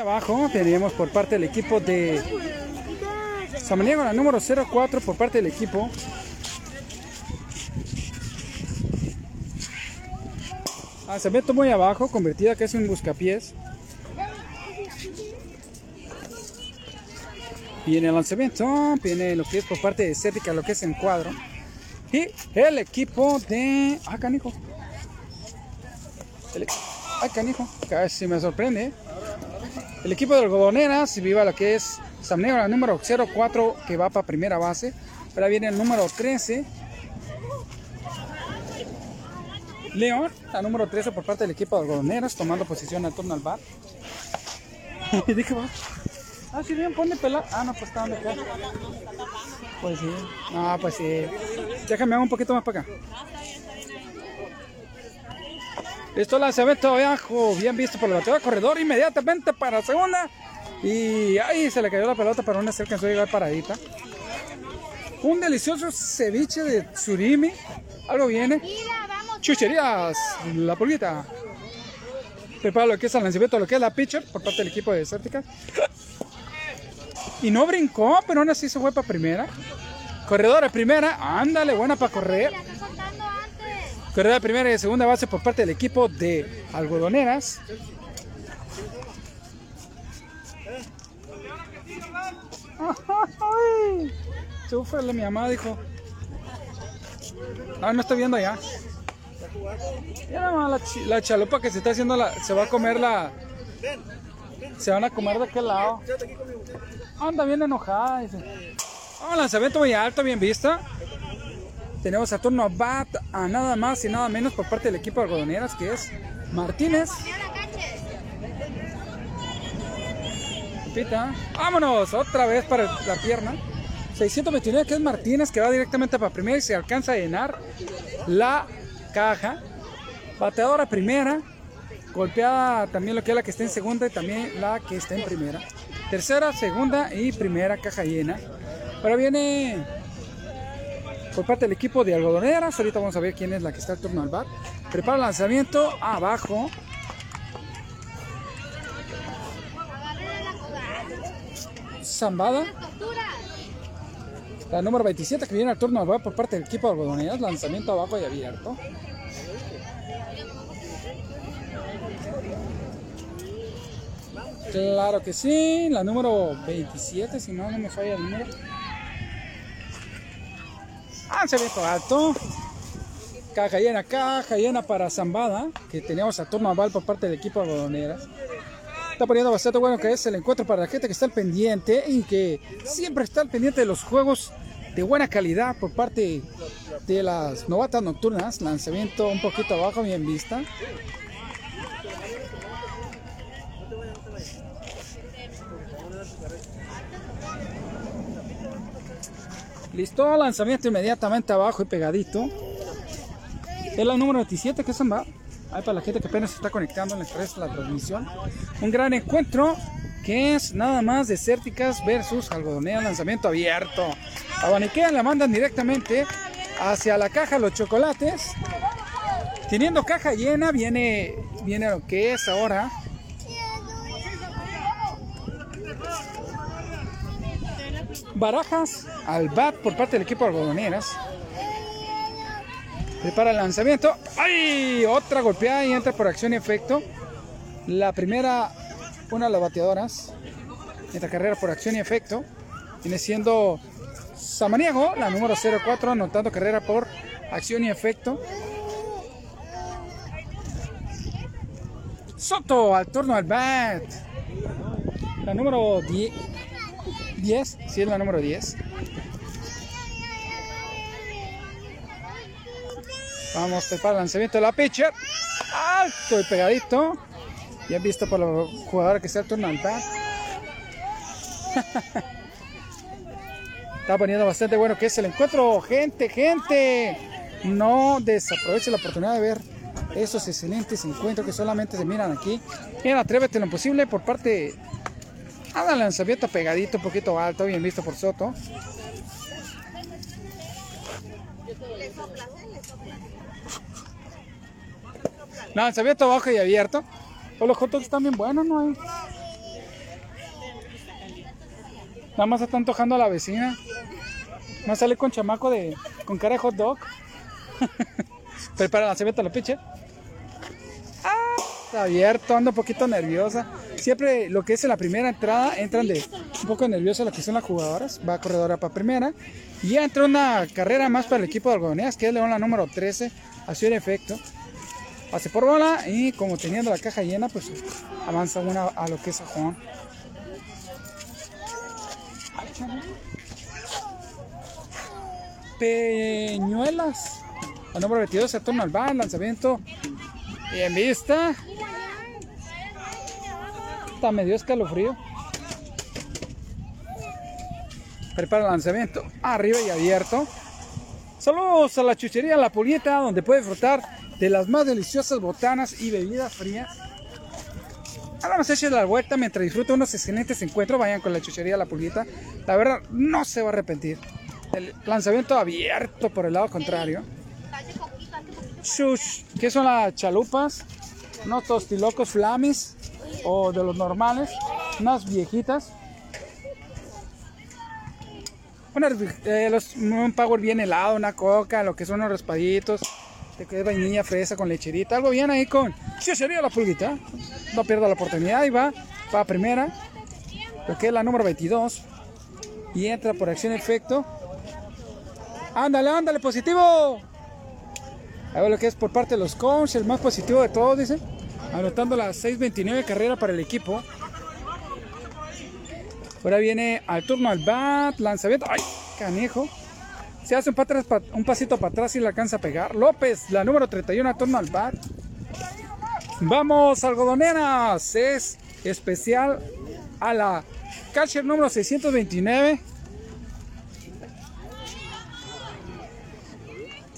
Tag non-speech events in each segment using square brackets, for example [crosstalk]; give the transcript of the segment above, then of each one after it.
Abajo tenemos por parte del equipo de Samaniego la número 04 por parte del equipo. Lanzamiento muy abajo, convertida que es un buscapiés. Viene el lanzamiento, viene lo que es por parte de Cética, lo que es en cuadro. Y el equipo de. Ah, canijo. El... Ah, canijo. Casi me sorprende. El equipo de algodoneras, viva lo que es Samnegro, la número 04 que va para primera base. Ahora viene el número 13. León, la número 13 por parte del equipo de algodoneras, tomando posición al turno al bar. [laughs] y dije, va. Ah, sí, bien, ponme pela. Ah, no, pues está donde acá. Pues sí. No, pues sí. Déjame un poquito más para acá. Listo, lanzamiento abajo. Bien visto por el bateador. Corredor inmediatamente para segunda. Y ahí se le cayó la pelota, pero aún así alcanzó a llegar paradita. Un delicioso ceviche de surimi. Algo viene. Chucherías. La pulguita. Prepara lo que es el lanzamiento, lo que es la pitcher por parte del equipo de Certica. Y no brincó, pero aún así se fue para primera. Corredor de primera. Ándale, buena para correr. Corredor de primera y segunda base por parte del equipo de algodoneras. Ay, [laughs] Chúfale, mi mamá dijo. Ah, no está viendo allá. La, chi- la chalupa que se está haciendo la, se va a comer la. Se van a comer de aquel lado. Anda bien enojada. Dice. Oh, lanzamiento muy alto, bien vista. Tenemos a turno bat a nada más y nada menos por parte del equipo de algodoneras que es Martínez. Pita. Vámonos, otra vez para la pierna. 629 que es Martínez que va directamente para primera y se alcanza a llenar la caja. Bateadora primera. Golpeada también lo que es la que está en segunda y también la que está en primera. Tercera, segunda y primera caja llena. Ahora viene por parte del equipo de algodoneras. Ahorita vamos a ver quién es la que está al turno al bar. Prepara el lanzamiento abajo. Zambada. La número 27 que viene al turno al bar por parte del equipo de algodoneras. Lanzamiento abajo y abierto. Claro que sí. La número 27, si no, no me falla el número. Lanzamiento alto. Caja llena, caja llena para Zambada, que teníamos a turno aval por parte del equipo de. Está poniendo bastante bueno que es el encuentro para la gente que está al pendiente y que siempre está al pendiente de los juegos de buena calidad por parte de las novatas nocturnas. Lanzamiento un poquito abajo, bien vista. Listo, lanzamiento inmediatamente abajo y pegadito. Es la número 27 que es Zamba. Ahí para la gente que apenas se está conectando en la, la transmisión. Un gran encuentro que es nada más desérticas versus algodonea lanzamiento abierto. Abaniquean, la mandan directamente hacia la caja los chocolates. Teniendo caja llena, viene, viene lo que es ahora. Barajas al bat por parte del equipo de algodoneras. Prepara el lanzamiento. ¡Ay! Otra golpeada y entra por acción y efecto. La primera, una de las bateadoras. Entra carrera por acción y efecto. Viene siendo Samaniego, la número 04, anotando carrera por acción y efecto. Soto al turno al bat. La número 10. 10, sí es la número 10. Vamos, prepara el lanzamiento de la pitcher. Alto y pegadito. Ya visto por los jugadores que se al turno al [laughs] bat. Está poniendo bastante bueno que es el encuentro. Gente, gente. No desaproveche la oportunidad de ver esos excelentes encuentros que solamente se miran aquí. En Atrévete lo posible por parte. Haga lanzamiento pegadito, un poquito alto, bien visto por Soto. Lanzamiento abajo y abierto. Pues los hot dogs están bien buenos, ¿no? Nada más está antojando a la vecina. Más sale con chamaco de. con cara de hot dog. [laughs] Prepara la cebeta la piche. Abierto, ando un poquito nerviosa. Siempre lo que es en la primera entrada entran de un poco nerviosa lo que son las jugadoras. Va corredora para primera. Y ya entra una carrera más para el equipo de algodoneas, que es León la número 13. Así en efecto. Pase por bola y como teniendo la caja llena, pues avanza una a lo que es Sajón. Peñuelas. El número 22 se torna al bar, lanzamiento. Y en vista. Está medio escalofrío. Prepara el lanzamiento. Arriba y abierto. Saludos a la chuchería La Polieta, donde puede disfrutar de las más deliciosas botanas y bebidas frías. Ahora nos echen la vuelta mientras disfruta unos excelentes encuentros. Vayan con la chuchería La Pulguita. La verdad, no se va a arrepentir. El lanzamiento abierto por el lado contrario. Shush, ¿qué son las chalupas? Unos tostilocos flamis o de los normales. Unas viejitas. Unas, eh, los- un power bien helado, una coca, lo que son unos raspaditos. De que es vainilla, fresa con lecherita. Algo bien ahí con chuchería La Pulguita. No pierda la oportunidad y va para primera. Lo que es la número 22. Y entra por acción efecto. Ándale, ándale, positivo. A ver lo que es por parte de los coach, el más positivo de todos, dice. Anotando la 6.29 carrera para el equipo. Ahora viene al turno al bat, lanzamiento. ¡Ay, canijo! Se hace un, un pasito para atrás y le alcanza a pegar. López, la número 31, al turno al bat. Vamos, algodoneras. Es especial a la catcher número 629.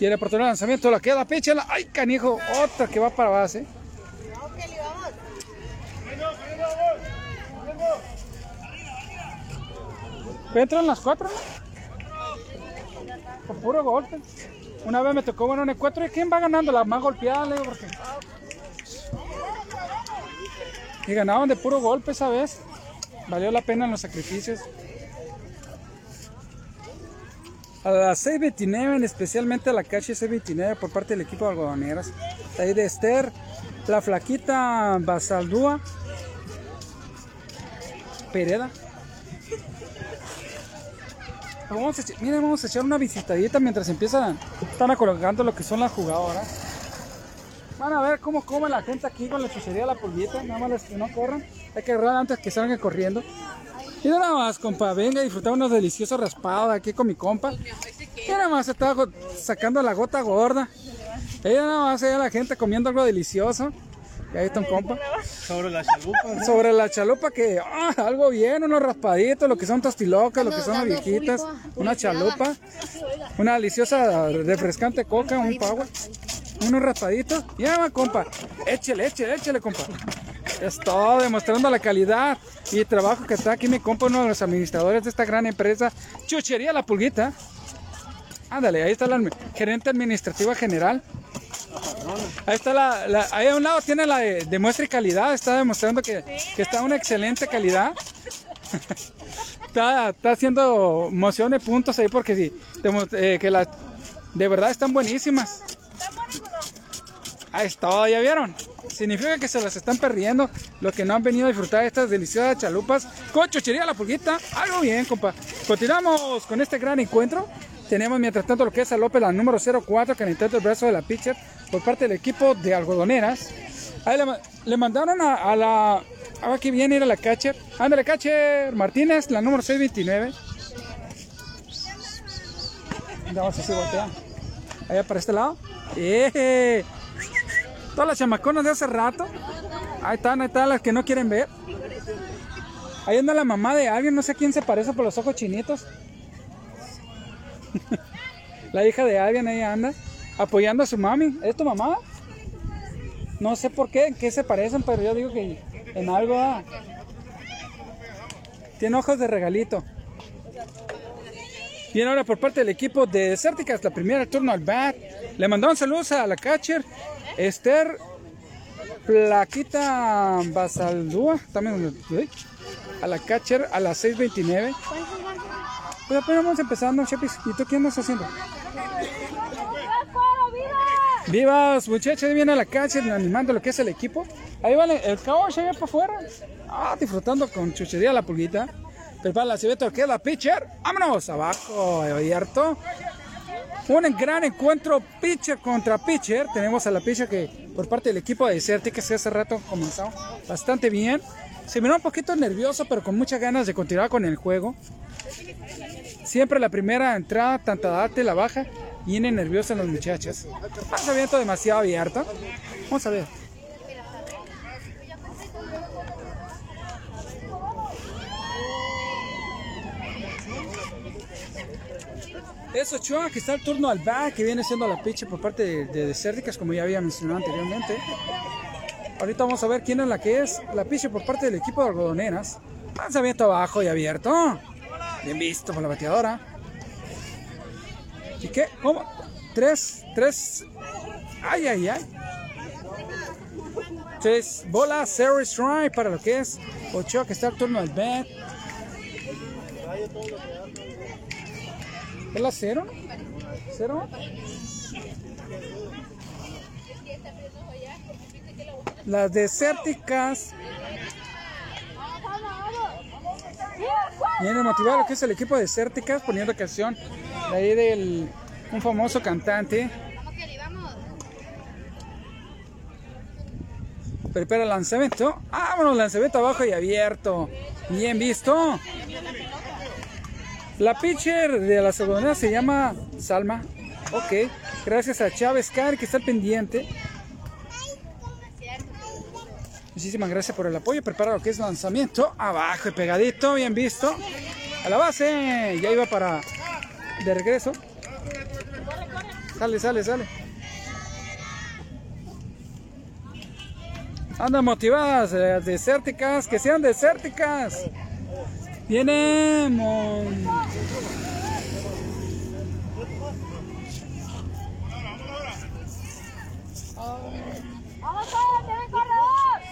Tiene oportunidad de lanzamiento, la queda, píchala. ¡Ay, canijo! Otra que va para base. Entran las cuatro, ¿no? Por puro golpe. Una vez me tocó bueno un encuentro y quién va ganando la más golpeada, le porque. Y ganaban de puro golpe esa vez. Valió la pena en los sacrificios. A las 6.29, especialmente a la calle 6.29 por parte del equipo de algodoneras. Ahí de Esther, la flaquita Basaldúa, Pereda. Vamos a, miren, vamos a echar una visitadita mientras empiezan, están colocando lo que son las jugadoras. Van a ver cómo come la gente aquí con la chuchería la pulguita, nada más que no corran. Hay que agarrar antes que salgan corriendo. Y nada más, compa, venga a disfrutar unos deliciosos raspados aquí con mi compa. Y nada más está go- sacando la gota gorda. Y nada más allá la gente comiendo algo delicioso. Y ahí está un compa. Sobre la chalupa. Sobre la chalupa que, ah, algo bien, unos raspaditos, lo que son tostilocas, lo que son las viejitas, una chalupa, una deliciosa refrescante coca, un power, unos raspaditos. Va, compa, échele, échele, échele, compa. Es todo, demostrando la calidad y trabajo que está aquí mi compa, uno de los administradores de esta gran empresa, Chuchería La Pulguita. Ándale, ahí está la gerente administrativa general. Ahí está la, ahí a un lado tiene la de, de muestra y calidad, está demostrando que, que está una excelente calidad. [laughs] está, haciendo moción de puntos ahí porque sí, demo- eh, que las de verdad están buenísimas. Ahí está, ya vieron. Significa que se las están perdiendo los que no han venido a disfrutar de estas deliciosas chalupas con chuchería la pulguita. Algo bien, compa. Continuamos con este gran encuentro. Tenemos mientras tanto lo que es a López, la número 04, que intenta el brazo de la pitcher por parte del equipo de algodoneras. Ahí le, ma- le mandaron a, a la. Ahora que viene a la catcher. Ándale, catcher Martínez, la número 629. Vamos así voltea. Allá para este lado. ¡Eh! Todas las chamaconas de hace rato. Ahí están, ahí están las que no quieren ver. Ahí anda la mamá de alguien, no sé quién se parece por los ojos chinitos. [laughs] la hija de alguien ahí anda, apoyando a su mami. ¿Es tu mamá? No sé por qué, en qué se parecen, pero yo digo que en algo. ah. Tiene ojos de regalito. Bien, ahora por parte del equipo de Desérticas, la primera turno al bat. Le mandaron saludos a la catcher Esther Plaquita Basaldúa. También a la catcher a las 6.29. Pues apenas vamos empezando, Chepis. ¿Y tú qué andas haciendo? Vivas, muchachos, viene a la cancha animando lo que es el equipo. Ahí va el, caballo allá para afuera. Ah, disfrutando con chuchería la pulguita. Prepara la cebeta que es la pitcher. Vámonos abajo, abierto. Un gran encuentro pitcher contra pitcher. Tenemos a la pitcher que por parte del equipo de Certi que hace rato comenzó bastante bien. Se miró un poquito nervioso, pero con muchas ganas de continuar con el juego. Siempre la primera entrada, tanta date, la baja, viene nerviosa los muchachos. Lanzamiento demasiado abierto. Vamos a ver. Es Ochoa que está el turno al back, que viene siendo la pitch por parte de, de como ya había mencionado anteriormente. Ahorita vamos a ver quién es la que es la pitch por parte del equipo de algodoneras. Lanzamiento abajo y abierto. Bien visto por la bateadora. ¿Y qué? ¿Cómo? Tres, tres. Ay, ay, ay. Tres bolas, zero strike para lo que es Ochoa que está el turno al bat. ¿Es la cero? ¿Cero? Las desérticas. Viene motivado lo que es el equipo de desérticas poniendo canción de ahí del un famoso cantante. Prepara el lanzamiento. Vámonos, lanzamiento abajo y abierto. Bien visto. La pitcher de la segunda se llama Salma. Ok. Gracias a Chávez Car que está pendiente. Muchísimas gracias por el apoyo. Prepara lo que es lanzamiento. Abajo y pegadito. Bien visto. A la base. Ya iba para de regreso. Sale, sale, sale. Andan motivadas, eh, desérticas, que sean desérticas. Viene Mon...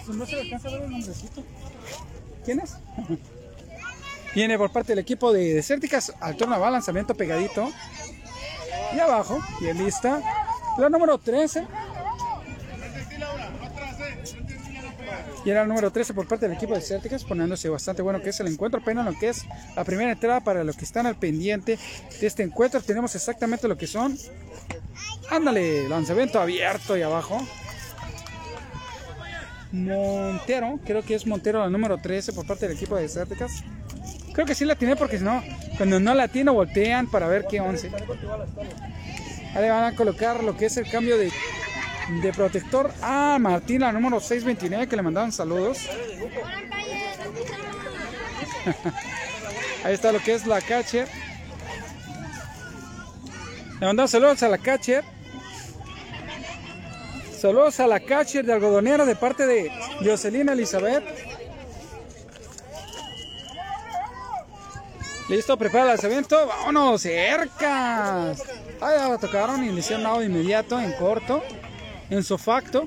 No se le alcanza a ver el nombrecito. ¿Quién es? [laughs] Viene por parte del equipo de Desérticas al turno va lanzamiento pegadito. Y abajo, bien vista. La número 13. Era el número 13 por parte del equipo de Celtics, poniéndose bastante bueno que es el encuentro. Apenas lo que es la primera entrada para los que están al pendiente de este encuentro. Tenemos exactamente lo que son. Ándale, lanzamiento abierto y abajo. Montero, creo que es Montero la número 13 por parte del equipo de Celtics. Creo que sí la tiene porque si no, cuando no la tiene voltean para ver qué 11. Ahí van a colocar lo que es el cambio de, de protector a Martín, la número 629, que le mandaban saludos. [laughs] Ahí está lo que es la catcher. Le mandaban saludos a la catcher. Saludos a la catcher de algodonera de parte de Jocelyn Elizabeth. Listo, prepara el lanzamiento. Vámonos, cercas. Ah, ya la tocaron lado de inmediato, en corto, en su facto.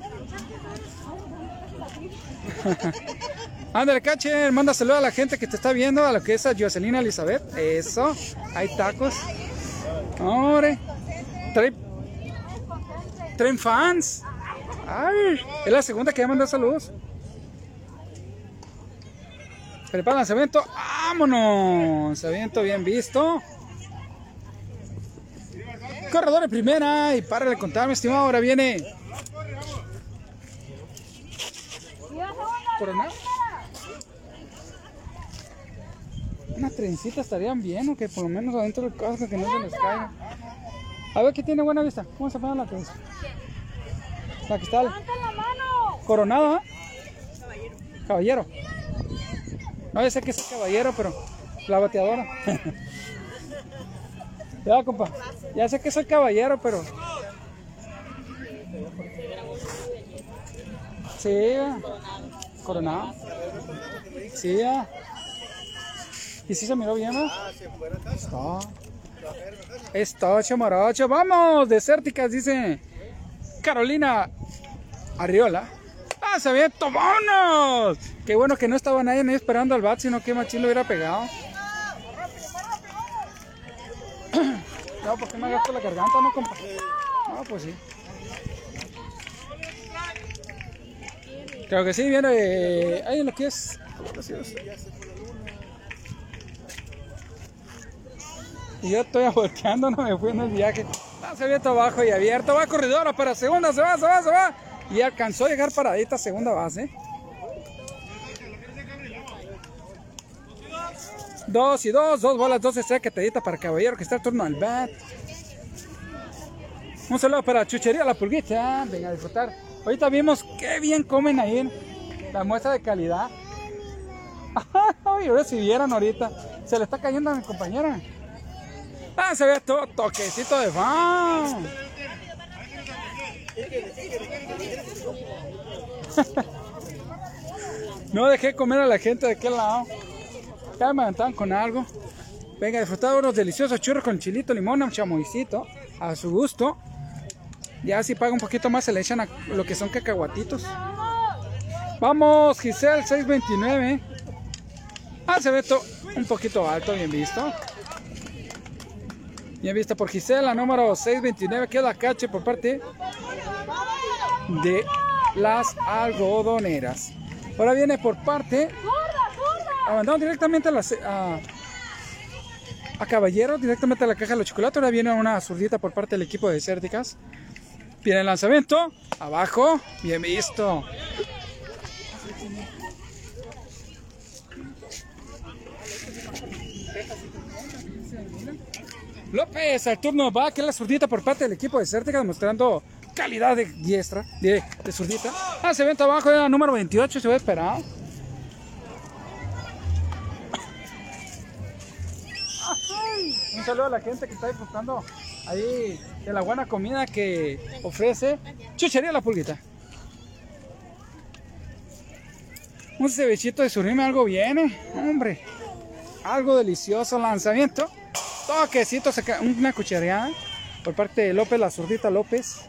[laughs] Ándale, catcher, manda saludos a la gente que te está viendo, a lo que es a Jocelyn Elizabeth. Eso, hay tacos. Hombre, trae, fans. Es la segunda que ya manda saludos. Prepara el. ¡Vámonos! Bien visto. Corredor en primera. Y para de contar, mi estimado. Ahora viene. Coronado. Unas trencitas estarían bien, o que por lo menos adentro del casco que no se les caiga. A ver que tiene buena vista. ¿Cómo se llama la trenza? La que está. Coronado, ¿eh? Caballero. No, ya sé que es caballero, pero la bateadora. [laughs] ya, compa. Ya sé que soy caballero, pero. Sí, coronado. Sí, ya. ¿Y si se miró bien, no? Está. Está. Vamos, desérticas, dice Carolina Arriola. ¡Lanzamiento! ¡Vámonos! Qué bueno que no estaba nadie, nadie esperando al bat, sino que Machín lo hubiera pegado. [coughs] No, ¿por qué me gasto la garganta, no, compa? No, pues sí. Creo que sí, viene eh, ahí lo que es. Y yo estoy volteando, no me fui en el viaje. Ah, se abierto abajo y abierto. Va corredora para segunda, se va, se va, se va. Y alcanzó a llegar paradita segunda base. Dos y dos, dos bolas, dos secretadita para Caballero que está el turno al bat. Un saludo para Chuchería La Pulguita. Venga a disfrutar. Ahorita vimos qué bien comen ahí. La muestra de calidad. [laughs] Ay, ahora si vieran ahorita. Se le está cayendo a mi compañera. Ah, se ve todo toquecito de fan. [laughs] no dejé comer a la gente de aquel lado. Ya me aventaban con algo. Venga, disfrutar unos deliciosos churros con chilito, limón, un chamoycito. A su gusto. Ya si paga un poquito más se le echan a lo que son cacahuatitos. Vamos, Giselle 629. Ah, se un poquito alto, bien visto. Bien visto por Gisela, número 629, queda cache por parte de las algodoneras. Ahora viene por parte, abandonado directamente a, a Caballero, directamente a la caja de los chocolates. Ahora viene una zurdita por parte del equipo de Cérticas. Viene el lanzamiento, abajo, bien visto. López al turno va, que es la zurdita por parte del equipo de Certica, demostrando calidad de diestra, de, de zurdita. Ah, se venta abajo, era número 28, se ve esperado. Un saludo a la gente que está disfrutando ahí de la buena comida que ofrece Chuchería La Pulguita. Un cevichito de surime, algo viene, hombre. Algo delicioso, lanzamiento. Toquecito, una cuchareada por parte de López, la zurdita López.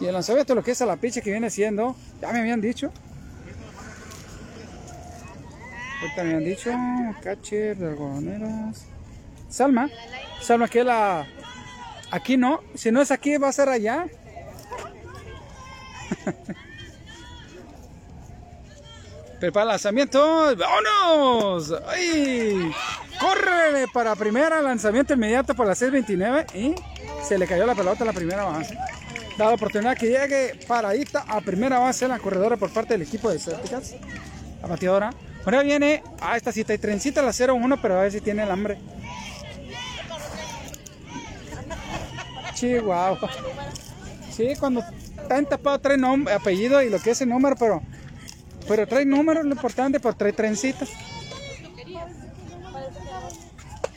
Y el lanzamiento lo que es a la picha que viene siendo, ya me habían dicho. Ahorita me habían dicho, catcher de algodoneros. Salma, Salma que la... Aquí no, si no es aquí va a ser allá. [laughs] Prepara lanzamiento. ¡Vámonos! ¡Ay! ¡Corre para primera! Lanzamiento inmediato por la 629. Y se le cayó la pelota a la primera base. Da la oportunidad que llegue paradita a primera base la corredora por parte del equipo de Celticas. La bateadora. Ahora viene a esta cita y trencita la 0-1, pero a ver si tiene el hambre. Chihuahua. Sí, cuando está tapado trae nombre, apellido y lo que es el número, pero pero trae números, lo importante, pues trae trencitas.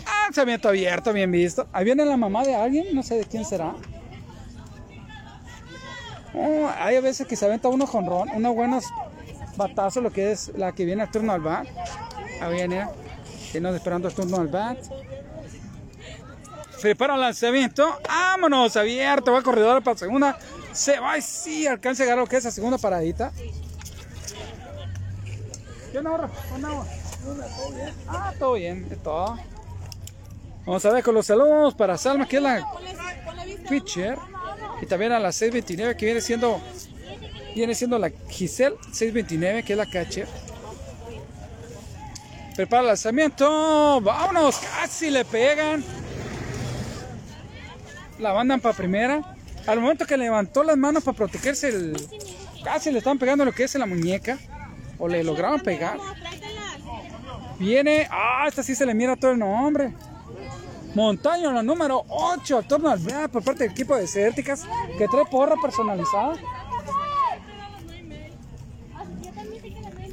Ah, lanzamiento abierto, bien visto. Ahí viene la mamá de alguien, no sé de quién será. Oh, hay a veces que se aventa uno con ron, unos buenos batazos, lo que es la que viene al turno al bat. Ahí viene, viene esperando el turno al bat. Prepara el lanzamiento. Vámonos, abierto, va corredor para segunda. Se va y sí, alcanza a llegar lo que es la segunda paradita. ¿Qué onda, ¿Todo bien? Ah, todo bien, de todo. Vamos a ver con los saludos para Salma, que es la pitcher. Y también a la 629, que viene siendo viene siendo la Giselle 629, que es la catcher. Prepara el lanzamiento. Vámonos, casi le pegan. La mandan para primera. Al momento que levantó las manos para protegerse, el... casi le están pegando lo que es la muñeca. O le lograron pegar. Viene. Ah, esta sí se le mira todo el nombre. Montaño, la número 8, al torno al por parte del equipo de Cérticas, que trae porra personalizada.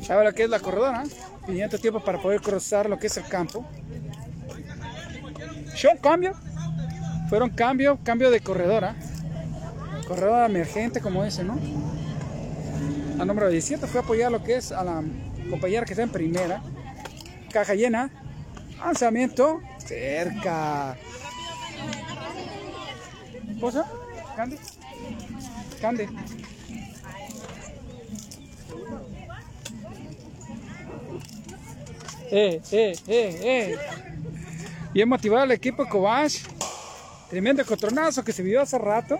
¿Sabe que es la corredora? Pidiendo tiempo para poder cruzar lo que es el campo. Show cambio. Fueron cambio, cambio de corredora. Corredora emergente, como dice, ¿no? La número 17 fue apoyar lo que es a la compañera que está en primera. Caja llena. Lanzamiento. Cerca. ¿Posa? ¿Candy? Candy. Eh, eh, eh, eh. Bien motivado el equipo Kovash. Tremendo cotronazo que se vio hace rato.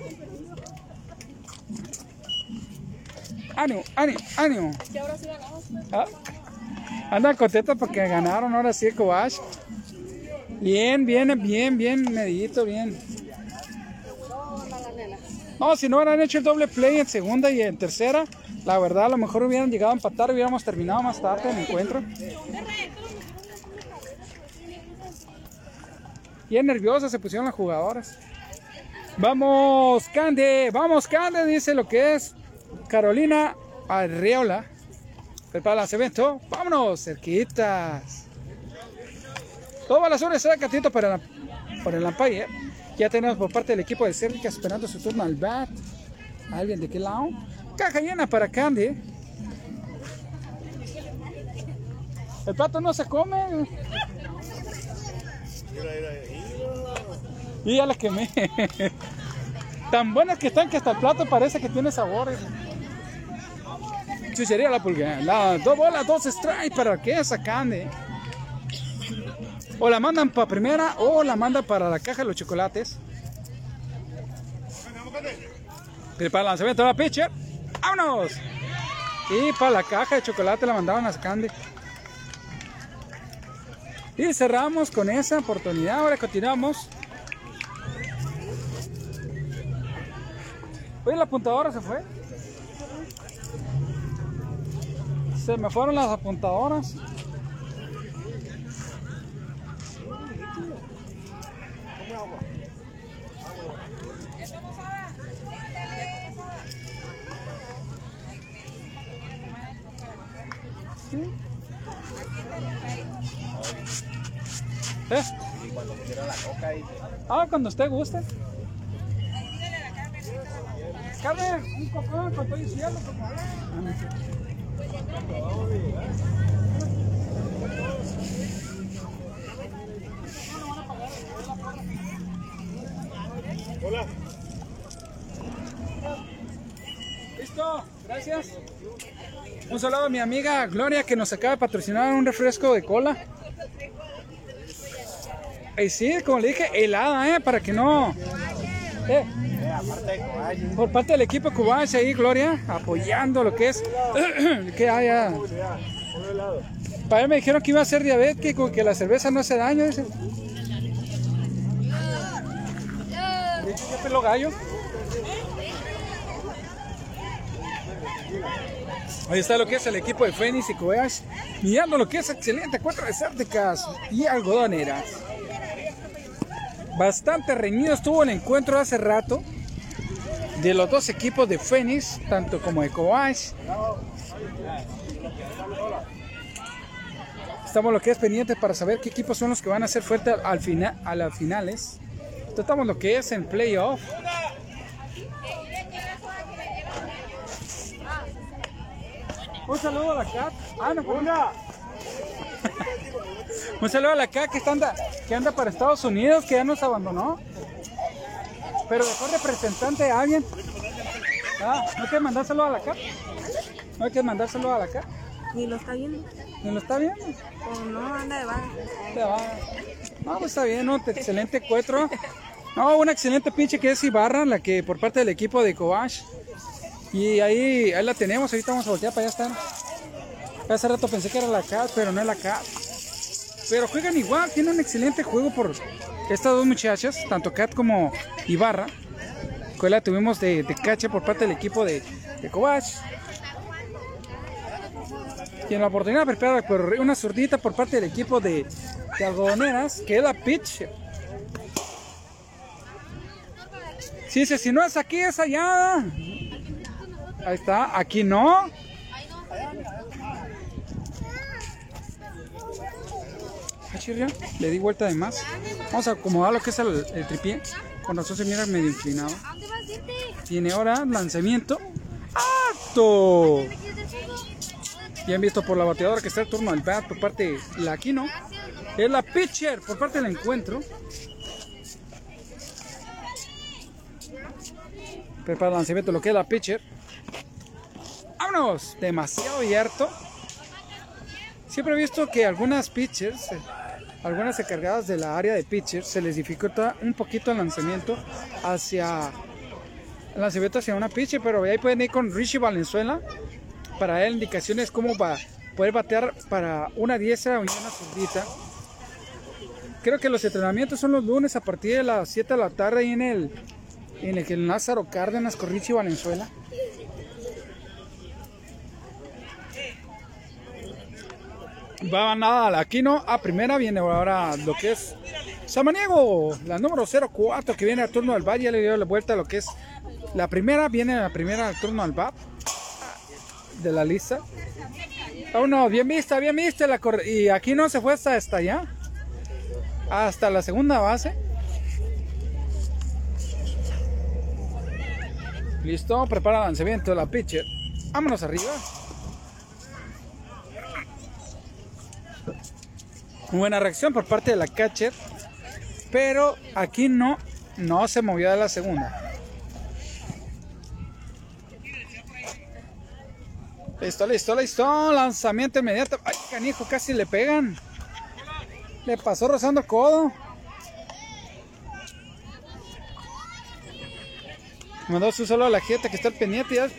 Ánimo, ánimo, ánimo. Ah, Andan contentos porque ganaron ahora sí Kovash. Bien, bien, bien, bien medidito, bien. No, si no hubieran hecho el doble play en segunda y en tercera, la verdad a lo mejor hubieran llegado a empatar, hubiéramos terminado más tarde el encuentro. Bien nerviosas se pusieron las jugadoras. Vamos, Cande, vamos, Cande, dice lo que es Carolina Arriola. Prepara el lanzamiento. Vámonos, cerquitas. Todo la zona está catito para, para el umpire. Ya tenemos por parte del equipo de Cerca esperando su turno al bat. ¿Alguien de qué lado? Caja llena para Candy. El plato no se come. Y ya la quemé. [laughs] Tan buenas que están que hasta el plato parece que tiene sabor. Chuchería la pulga. La, dos bolas, dos strikes para que esa Candy. O la mandan para primera o la mandan para la caja de los chocolates. Prepara el lanzamiento de la pitcher. ¡Vámonos! Y para la caja de chocolate la mandaban a Candy. Y cerramos con esa oportunidad. Ahora continuamos. Oye, la apuntadora se fue. Se me fueron las apuntadoras. ¿Eh? Ah, cuando usted guste. Carmen, un cocón con todo el cielo, por favor. Hola. Listo, gracias. Un saludo a mi amiga Gloria que nos acaba de patrocinar un refresco de cola. Y sí, como le dije, helada, ¿eh? Para que no... Eh, por parte del equipo cubano, ahí, Gloria, apoyando lo que es... [clears throat] que haya... Para mí me dijeron que iba a ser diabético, que la cerveza no hace daño. Dice. ¿Qué pelo gallo? Ahí está lo que es el equipo de Fénix y Coeas, mirando lo que es excelente cuatro desérticas y algodoneras. Bastante reñido estuvo el encuentro hace rato de los dos equipos de Fénix, tanto como de Coash. Estamos lo que es pendiente para saber qué equipos son los que van a hacer fuerte al final, a las finales. Tratamos lo que es en playoff. Un saludo a la CAT. Ah, no, ponga. [laughs] Un saludo a la CAT que, está anda, que anda para Estados Unidos, que ya nos abandonó. Pero mejor representante de alguien. Ah, ¿No quieres mandárselo a la CAT? ¿No quieres mandárselo a la CAT? Ni lo está viendo. ¿No lo está viendo? O no, anda de vaga. Te va. No, pues está bien, ¿no? Excelente cuatro. No, una excelente pinche que es Ibarra, la que por parte del equipo de Coash. Y ahí, ahí la tenemos, ahorita vamos a voltear para allá estar. Hace rato pensé que era la CAT, pero no es la CAT. Pero juegan igual, tienen un excelente juego por estas dos muchachas, tanto Cat como Ibarra. Que la tuvimos de, de cacha por parte del equipo de, de Coash. Y en la oportunidad preparada por una zurdita por parte del equipo de, de algodoneras, que pitch. Si dice, si no es aquí, es allá. Ahí está, aquí no. Ah, Le di vuelta de más. Vamos a acomodar lo que es el, el tripié. Con razón se mira medio inclinado. Tiene ahora lanzamiento. ¡Alto! Han visto por la bateadora que está el turno al bat por parte la Aquino. Es la pitcher por parte del encuentro. Prepara el lanzamiento lo que es la pitcher. ¡Vámonos! Demasiado abierto. Siempre he visto que algunas pitchers algunas encargadas de la área de pitcher se les dificulta un poquito el lanzamiento hacia el lanzamiento hacia una pitcher, pero ahí pueden ir con Richie Valenzuela para dar indicaciones cómo va poder batear para una diestra o una zurdita. Creo que los entrenamientos son los lunes a partir de las 7 de la tarde ahí en el en el Lázaro Cárdenas con Richie Valenzuela. Va nada, aquí no, a primera viene ahora lo que es Samaniego, la número 04 que viene al turno del Valle, ya le dio la vuelta a lo que es la primera, viene la primera al turno al BAP de la lista. Oh no, bien vista, bien vista la y aquí no se fue hasta, hasta allá, hasta la segunda base. Listo, prepara el lanzamiento de la pitcher. Vámonos arriba. Buena reacción por parte de la catcher. Pero aquí no, no se movió de la segunda. Listo, listo, listo. Lanzamiento inmediato. Ay, canijo, casi le pegan. Le pasó rozando el codo. Mandó su solo a la gente que está al pendiente.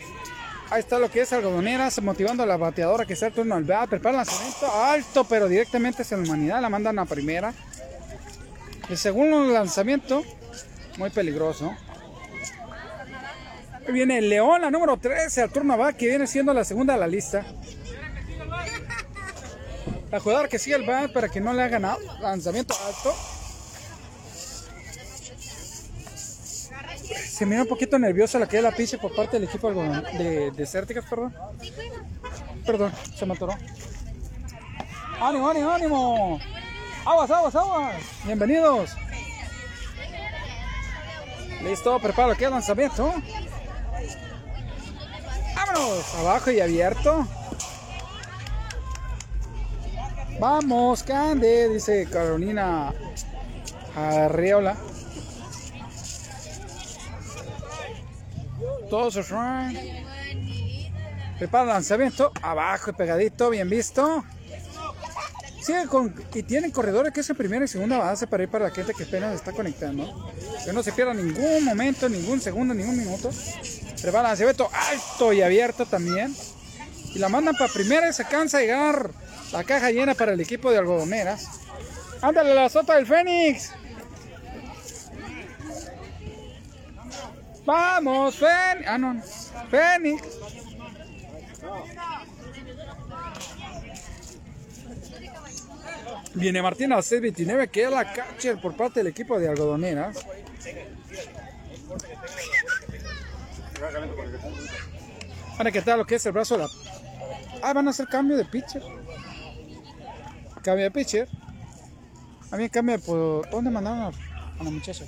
Ahí está lo que es algodoneras, motivando a la bateadora que está al turno al bat. Prepara el lanzamiento alto, pero directamente hacia la humanidad. La mandan a primera. El segundo lanzamiento, muy peligroso. Ahí viene el León, la número 13, al turno va, que viene siendo la segunda de la lista. La jugadora que sigue el bat para que no le hagan. Lanzamiento alto. Se mira un poquito nerviosa la que es la piche por parte del equipo de, de Cérticas, perdón. Perdón, se me atoró. ¡Ánimo, ánimo, ánimo! ¡Aguas, aguas, aguas! Bienvenidos. Listo, prepara lo que es lanzamiento. ¡Vámonos! Abajo y abierto. Vamos, Cande, dice Carolina Arreola. Todos los Prepara lanzamiento. Abajo y pegadito, bien visto. Sigue con, y tienen corredores que es el primera y segunda base para ir para la gente que apenas está conectando. Que no se pierda ningún momento, ningún segundo, ningún minuto. Prepara lanzamiento alto y abierto también. Y la mandan para primera y se cansa de llegar la caja llena para el equipo de algodoneras. Ándale la sota del Fénix. Vamos, Fénix. Ah, no. Fénix. Viene Martín al 629 que es la catcher por parte del equipo de algodoneras. Van a quitar lo que es el brazo de la... Ah, van a hacer cambio de pitcher. Cambio de pitcher. A mí cambio por... ¿Dónde mandaron a, la muchacha?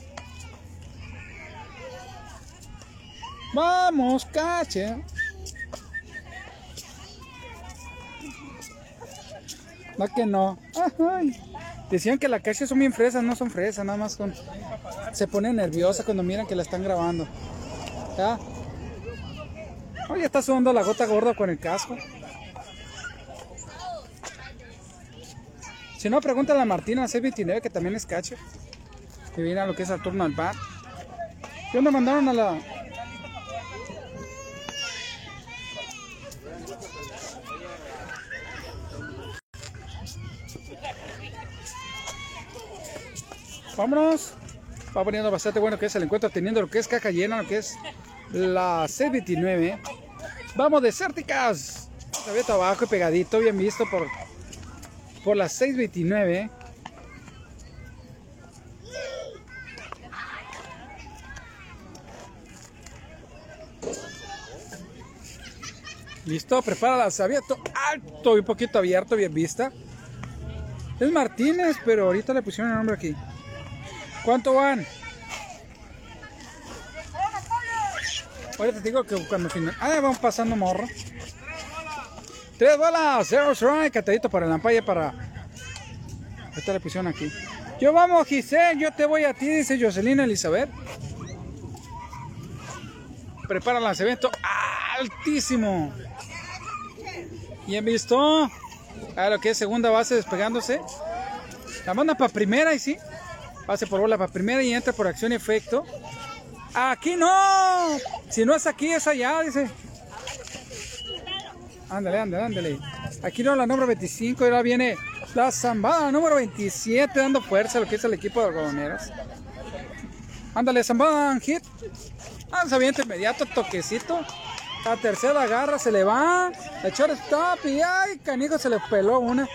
Vamos, catcher. Va que no. Decían que la cacha son bien fresas, no son fresas, nada más con... Se pone nerviosa cuando miran que la están grabando. ¿Ya? Oye, está sudando la gota gorda con el casco. Si no, pregúntale a Martina C29 que también es cache. Que viene a lo que es al turno al bar. ¿Qué onda mandaron a la, Vámonos. Va poniendo bastante bueno que es el encuentro, teniendo lo que es caja llena, lo que es la C29. Vamos, desérticas. Abierto abajo y pegadito, bien visto por, por la 629. Listo, prepara la abierto alto y un poquito abierto, bien vista. Es Martínez, pero ahorita le pusieron el nombre aquí. ¿Cuánto van? Ahorita te digo que cuando final. Ah, vamos pasando morro. Tres bolas, zero strike, catadito para el ampalla para. Esta le pusieron aquí. Yo vamos, Giselle, yo te voy a ti, dice Jocelyn Elizabeth. Prepara el lanzamiento altísimo. ¿Y han visto? A lo que es segunda base despegándose. La manda para primera y sí. Pase por bola para primera y entra por acción y efecto. Aquí no. Si no es aquí, es allá, dice. Ándale, ándale, ándale. Aquí no, la número 25. Y ahora viene la zambada número 27 dando fuerza a lo que es el equipo de algodoneros. Ándale, zambada, hit. Avienta inmediato, toquecito. La tercera agarra, se le va. El shortstop y ay, canijo, se le peló una.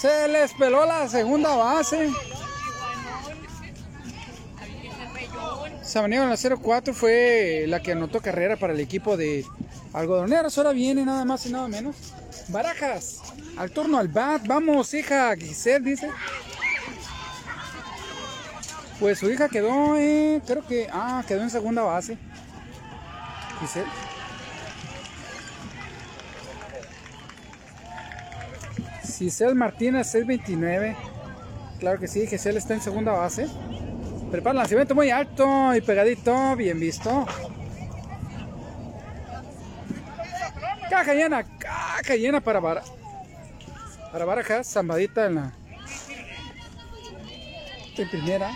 Se les peló la segunda base. Samaniego en la 04 fue la que anotó carrera para el equipo de algodoneros. Ahora viene nada más y nada menos. Barajas, al turno al bat. Vamos, hija, Giselle dice. Pues su hija quedó, eh, creo que, ah, quedó en segunda base. Giselle. Giselle Martínez 629. Claro que sí, Giselle está en segunda base. Prepara el lanzamiento muy alto y pegadito, bien visto. Caja llena, caja llena para Bar para Barajas, zambadita en la en primera.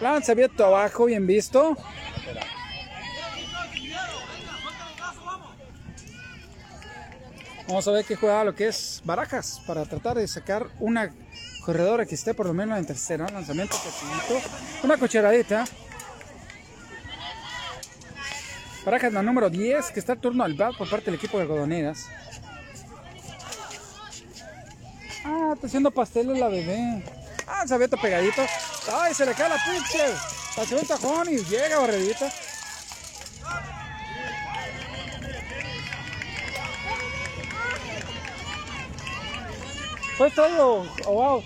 Lanzamiento abajo, bien visto. Vamos a ver qué juega lo que es Barajas para tratar de sacar una corredora que esté por lo menos en tercera. Lanzamiento pequeñito. Una cocheradita. Barajas la número 10 que está turno al bat por parte del equipo de algodoneras. Ah, está haciendo pasteles la bebé. Ah, lanzamiento pegadito. Ay, se le cae la pinche. Lanzamiento tajón y llega barredita. ¿Fue todo o wow?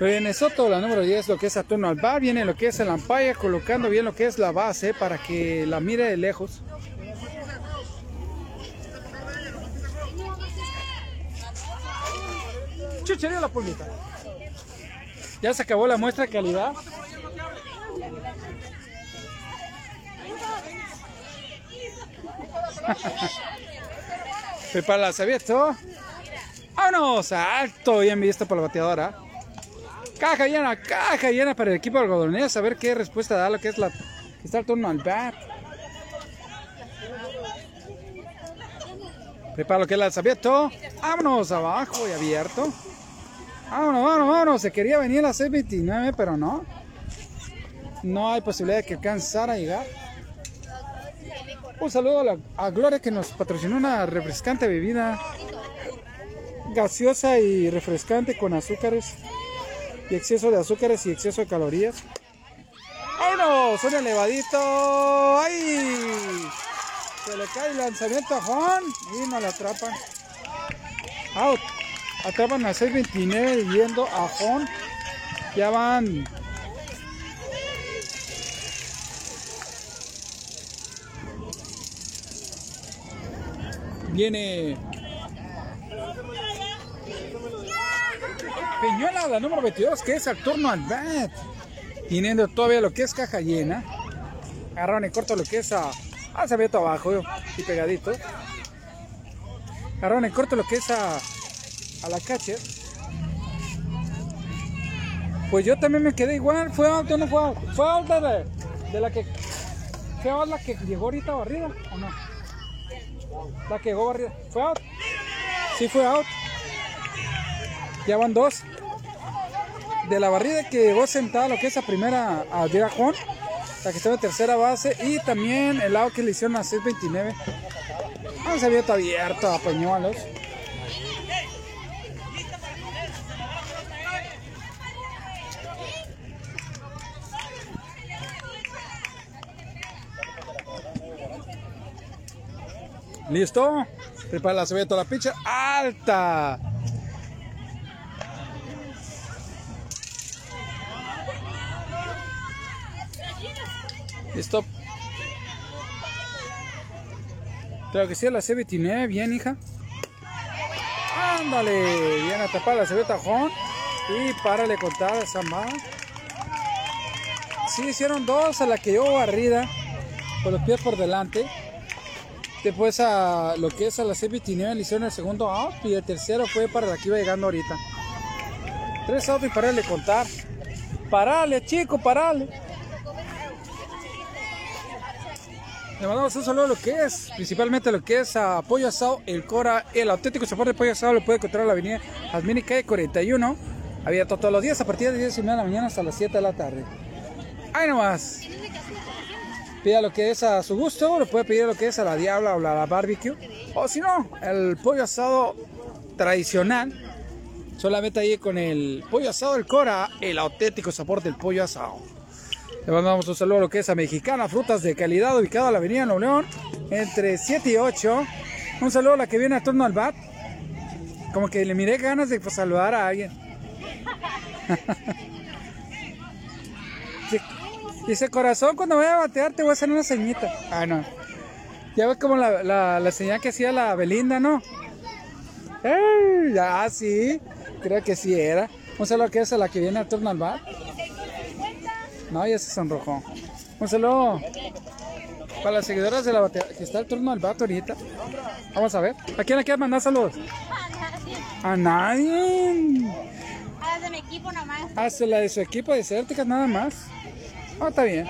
Viene Soto, la número 10, lo que es Saturno al bar, viene lo que es el ampaya, colocando bien lo que es la base para que la mire de lejos. Chuchería la pulmita. Ya se acabó la muestra de calidad. Prepara la abierto. ¡Vámonos! Alto, bien visto por la bateadora. Caja llena, caja llena para el equipo de algodoneros. A ver qué respuesta da lo que es la. Está el turno al bat. Prepara lo que es la abierto. Vámonos abajo y abierto. Vámonos, vámonos, vámonos. Se quería venir a la C29, pero no. No hay posibilidad de que alcanzara a llegar. Un saludo a, Gloria que nos patrocinó una refrescante bebida gaseosa y refrescante con azúcares y exceso de azúcares y exceso de calorías. ¡Vámonos! ¡Un elevadito! ¡Ay! Se le cae el lanzamiento a Juan y no la atrapan. Out. Atrapan a 6.29 yendo a Juan. Ya van Viene Peñuela, la número 22, que es el turno al bat. Teniendo todavía lo que es caja llena. Agarraron en corto lo que es a. Ah, se abajo y pegadito. Agarraron en corto lo que es a. A la catcher. Pues yo también me quedé igual. ¿Fue alto no fue out? ¿Fue out de, de la que. ¿Fue la que llegó ahorita barrida o no? La que llegó barrida. ¿Fue out? Sí fue out. Ya van dos. De la barrida que llegó sentada, lo que es la primera a Juan, la que está en tercera base, y también el out que le hicieron a 629. Ah, se había abierto a Peñuelos. ¿Listo? Prepara la cebolla toda la picha. ¡Alta! Listo. Creo que sí, la C29, bien, hija. Ándale, bien a tapar la cebolla tajón. Y párale contar esa más. Sí, hicieron dos a la que yo barrida. con los pies por delante. Después a lo que es a la C29 le hicieron el segundo out y el tercero fue para la que iba llegando ahorita. Tres outs y parale de contar. Parale, chico, parale. Le mandamos un saludo a lo que es, principalmente lo que es a Pollo Asado, el Cora, el auténtico sabor de Pollo Asado lo puede encontrar en la avenida Admini Calle 41, abierto todos los días a partir de 10 y media de la mañana hasta las 7 de la tarde. Ahí nomás. Pida lo que es a su gusto, lo puede pedir lo que es a la Diabla o la, Barbecue, o si no, el pollo asado tradicional, solamente ahí con el pollo asado del Cora, el auténtico sabor del pollo asado. Le mandamos un saludo a lo que es a Mexicana, frutas de calidad, ubicada en la avenida Nuevo León, entre 7 y 8. Un saludo a la que viene a torno al bat. Como que le miré ganas de pues, saludar a alguien. [laughs] Dice, corazón, cuando vaya a batear te voy a hacer una ceñita. Ah, no. Ya ves como la, la, la señal que hacía la Belinda, ¿no? ¡Ey! Ya, sí. Creo que sí era. Un saludo a que es a la que viene a torno al bat. No, ya se sonrojó. Un saludo para las seguidoras de la batea que está el turno al vato ahorita. Vamos a ver. ¿A quién le quieres mandar saludos? A nadie. A las de mi equipo nomás. Hace la de su equipo de Cérticas nada más. Ah, está bien.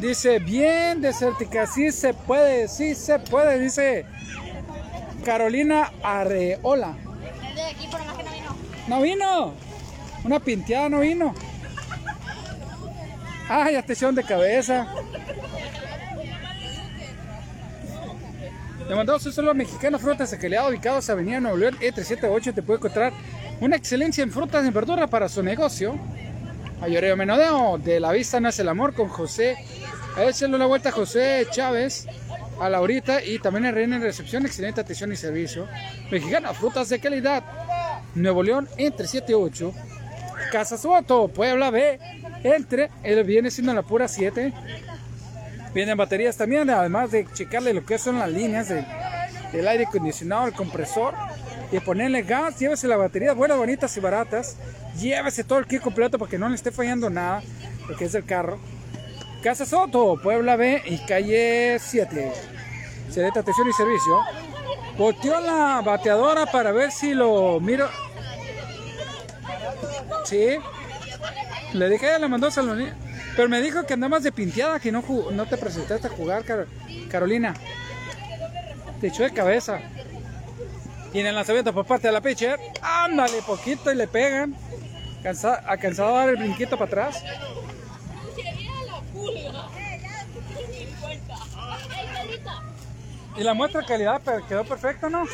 Dice, bien desértica, sí se puede, sí se puede, dice Carolina Areola. Es de equipo nomás que no vino. No vino. Una pinteada no vino. Ah, ya te hicieron de cabeza. Le mandamos un saludo a Mexicana Frutas Aqueleado, ubicados en Avenida Nuevo León, E378. Te puede encontrar una excelencia en frutas y verduras para su negocio. Mayoreo Menodeo, de la vista nace el amor con José. Échale una vuelta a José Chávez, a Laurita y también el Reina en recepción, excelente atención y servicio. Mexicana Frutas de calidad. Nuevo León, entre 7 y 8. Casa Soto, Puebla B, entre, él viene siendo la pura 7. Vienen baterías también, además de checarle lo que son las líneas del, del aire acondicionado, el compresor, y ponerle gas, llévese la batería buenas, bonitas y baratas, llévese todo el kit completo para que no le esté fallando nada, lo que es el carro. Casa Soto, Puebla B y calle 7. Excelente atención y servicio. Volteó la bateadora para ver si lo miro. Sí. Le dije, ella le mandó a. Pero me dijo que andabas de pinteada, que no, no te presentaste a jugar, Car- Carolina. Te echó de cabeza. Y en el lanzamiento por parte de la pitcher, ándale poquito y le pegan. Cansa, alcanzado a dar el brinquito para atrás. Y la muestra de calidad quedó perfecto, ¿no?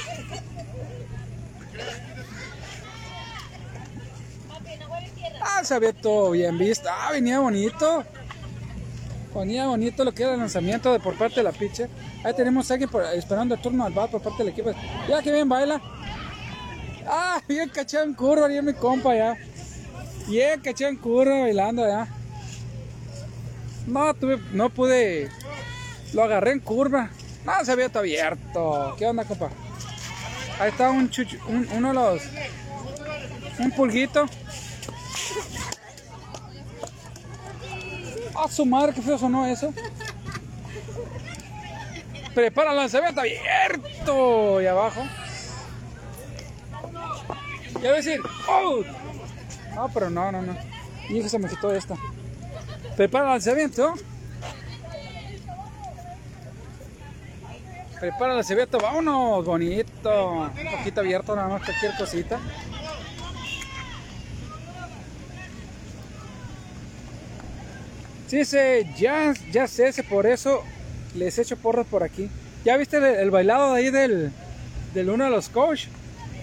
Ah, se había todo bien visto. Ah, venía bonito. Venía bonito lo que era el lanzamiento de por parte de la pitcher. Ahí tenemos a alguien esperando el turno al bat por parte del equipo. Ya que bien baila. Ah, [laughs] bien cachado en curva, bien mi compa ya. Bien cachado en curva bailando ya. No, tuve, no pude. Lo agarré en curva. No, se había abierto. ¿Qué onda, compa? Ahí está un chucho, un- uno de los. Un pulguito. A su madre, qué feo sonó eso. Prepara el lanzamiento abierto. Y abajo. Ya voy a decir. ¡Oh! No, pero no, no, no. Hijo, se me quitó esta. Prepara el lanzamiento. Prepara el lanzamiento. Vámonos, bonito. Un poquito abierto, nada más cualquier cosita. Sí, sí, ya, ya sé, por eso les echo porras por aquí. ¿Ya viste el, bailado de ahí del, del uno de los coach?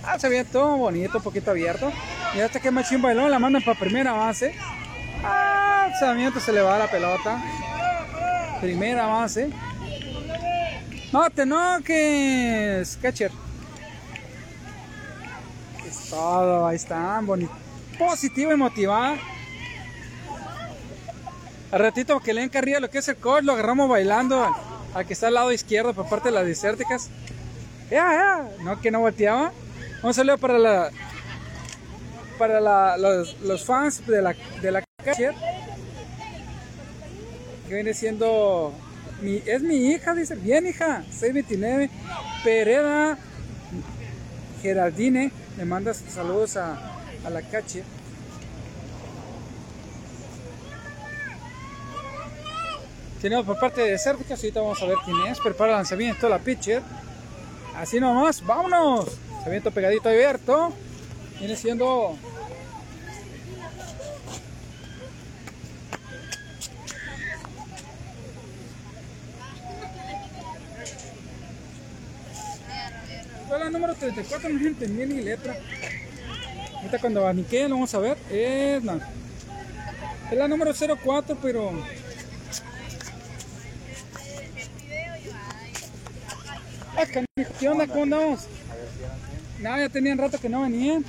Ah, se ve todo bonito, un poquito abierto. Y hasta que machín bailó, la mandan para primera base. Ah, lanzamiento se le va la pelota. Primera base. No te enojes, catcher. Todo, ahí están, bonito. Positiva y motivada. Al ratito que le den lo que es el coach, lo agarramos bailando al, al que está al lado izquierdo por parte de las desérticas. Ya, ya, no que no volteaba. Un saludo para la para la- los, fans de la de la catcher. que viene siendo es mi hija, dice, bien hija, 629, Pereda Geraldine, le manda saludos a, a la cache. Tenemos por parte de Desérticas, ahorita vamos a ver quién es, prepara el lanzamiento, la pitcher, así nomás, vámonos, lanzamiento pegadito abierto, viene siendo la número 34, no entendí ni letra. Ahorita cuando abaniqué lo vamos a ver. Es la, es la número 04, pero. Ah, canijo, ¿Qué onda? ¿Cómo andamos? No, ya tenían rato que no venían.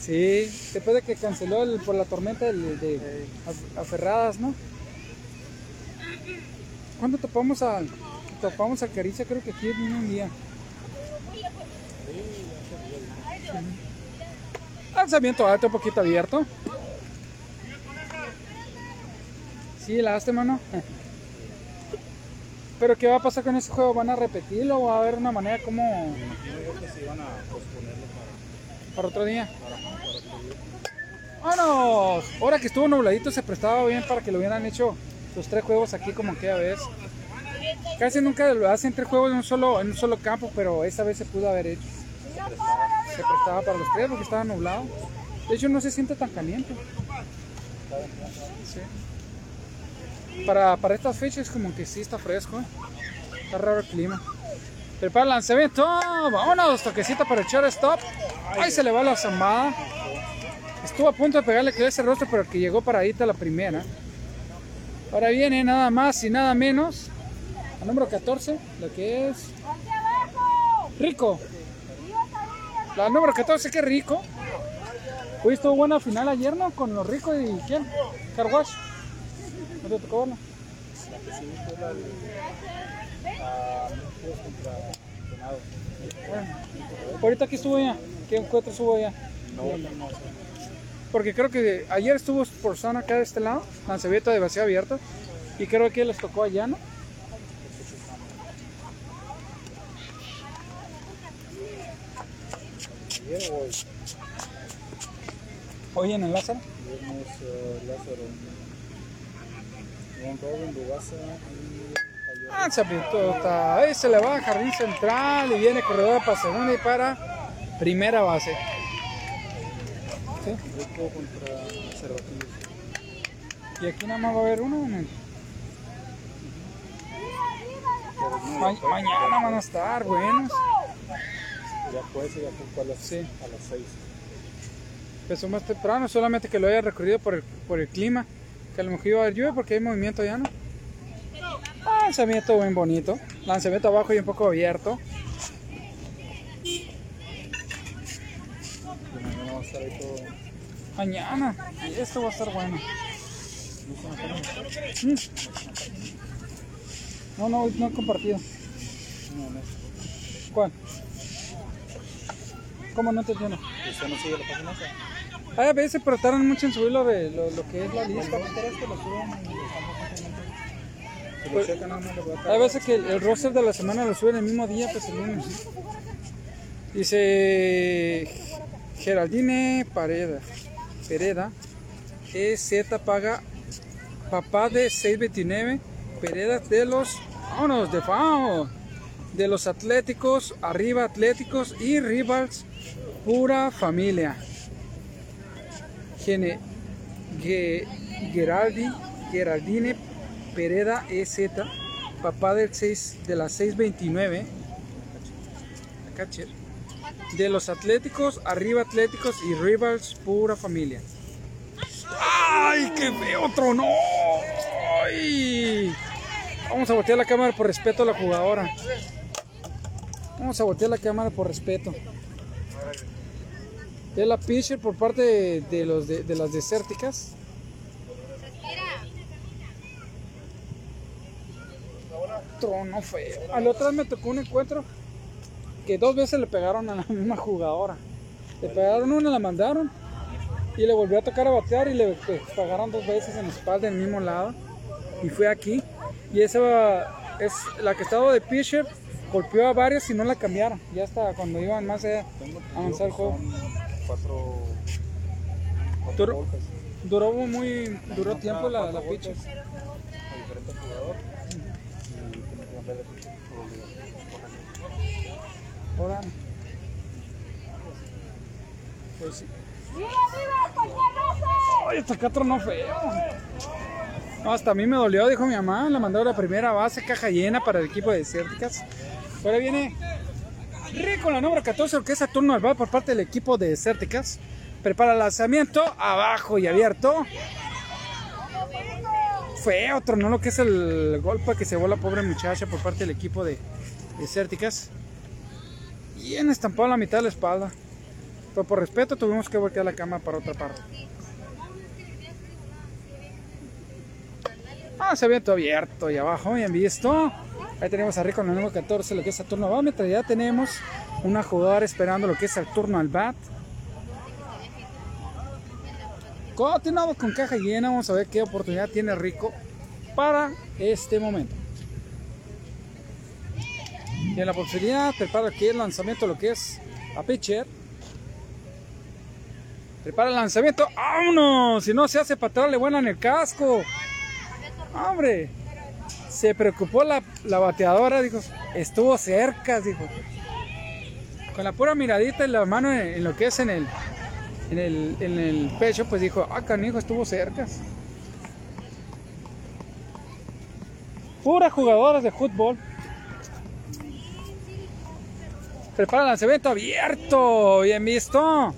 Sí, después de que canceló el- por la tormenta de, af- aferradas, ¿no? ¿Cuándo topamos a topamos a Caricia? Creo que aquí vino un día. Lanzamiento alto, un poquito abierto. Sí, la haste, mano. Pero ¿qué va a pasar con ese juego? ¿Van a repetirlo o va a haber una manera como para otro día? ¡Vámonos! Ahora que estuvo nubladito se prestaba bien para que lo hubieran hecho los tres juegos aquí como aquella vez. Casi nunca lo hacen tres juegos en un solo, en un solo campo, pero esta vez se pudo haber hecho. Se prestaba para los tres porque estaba nublado. De hecho no se siente tan caliente. Sí. Para, para estas fechas como que sí está fresco. ¿eh? Está raro el clima. Prepara el lanzamiento. Vámonos, toquecita para echar stop. Ahí se le va la zambada. Estuvo a punto de pegarle que ese rostro, pero que llegó paradita la primera. Ahora viene nada más y nada menos. Al número 14, lo que es. Rico. La número 14, que rico. Hoy estuvo buena final ayer, ¿no? Con los ricos y quién? Carwash. ¿No te tocó verla? Bueno, ahorita aquí estuvo ya. ¿Qué encuentro estuvo ya? Porque creo que ayer estuvo por zona acá de este lado, lanzamiento de vacío abierto. Y creo que les tocó allá, ¿no? Hoy en el Lázaro. Ah, se apretó, está. Ahí se le va a jardín central y viene corredor para segunda y para primera base. ¿Sí? Y aquí nada más va a haber uno. ¿no? Ma- mañana van a estar buenos. Ya fue, ya fue a las, Sí. a las 6. Empezó más temprano, solamente que lo haya recorrido por el, por el clima. Que a lo mejor iba a haber lluvia porque hay movimiento ya, ¿no? Ah, Lanzamiento bien bonito. Lanzamiento abajo y un poco abierto. Mañana esto va a estar bueno. Mm. No, no, no he compartido. ¿Cuál? ¿Cómo no te entiendo? ¿Usted no sigue la esa? Hay a veces, pero tardan mucho en subir lo, de, lo, lo que es la lista. Pues- Hay veces que el, el roster de la semana lo suben el mismo día, pues el lunes. Dice Geraldine Pareda. Pereda. EZ paga papá de 629. Pereda de los. Vámonos, de FAO. De los Atléticos, arriba Atléticos y Rivals, pura familia. Gene, Ge- Geraldi, Geraldine Pereda EZ, papá del 6, de las 629, catcher, de los Atléticos, arriba Atléticos y Rivals, pura familia. ¡Ay, qué feo tronó! ¡Ay! Vamos a voltear la cámara por respeto a la jugadora. Vamos a voltear la cámara por respeto. Es la pitcher por parte de, de los de, de las desérticas. Trono feo. Al otro vez me tocó un encuentro que dos veces le pegaron a la [laughs] misma jugadora. Le pegaron una, la mandaron y le volvió a tocar a batear y le pagaron dos veces en la espalda en el mismo lado. y fue aquí. Y esa es la que estaba de pitcher, golpeó a varios y no la cambiaron. Ya hasta cuando iban más a avanzar el juego. Cuatro, cuatro Duró, golpes duró muy, duró tiempo la, la cuatro pitcher. golpes a diferente jugador y tiene que cambiar de pitcher por obligación. Ahora. Pues sí. Ay, hasta acá tronó feo. No, hasta a mí me dolió, dijo mi mamá. La mandó a la primera base, caja llena para el equipo de Desérticas. Ahora viene Rico, la número 14, lo que es a turno al bat por parte del equipo de Desérticas. Prepara el lanzamiento, abajo y abierto. Feo, tronó lo que es el golpe que se la pobre muchacha por parte del equipo de Desérticas. Bien estampado la mitad de la espalda. Pero por respeto tuvimos que voltear la cama para otra parte. Ah, se había todo abierto y abajo, bien visto. Ahí tenemos a Rico en el número 14, lo que es el turno va. Mientras ya tenemos una jugadora esperando lo que es el turno al bat. Continuamos con caja llena. Vamos a ver qué oportunidad tiene Rico para este momento. Y en la posibilidad, prepara aquí el lanzamiento, lo que es a pitcher. Prepara el lanzamiento. ¡Vámonos! Si no se hace para atrás, le vuelan el casco. ¡Hombre! Se preocupó la, la bateadora, dijo. Estuvo cerca, dijo. Con la pura miradita y la mano en, en lo que es en el, en el, en el pecho, pues dijo, ah, canijo, estuvo cerca. Puras jugadoras de fútbol. Prepara el lanzamiento abierto. Bien visto.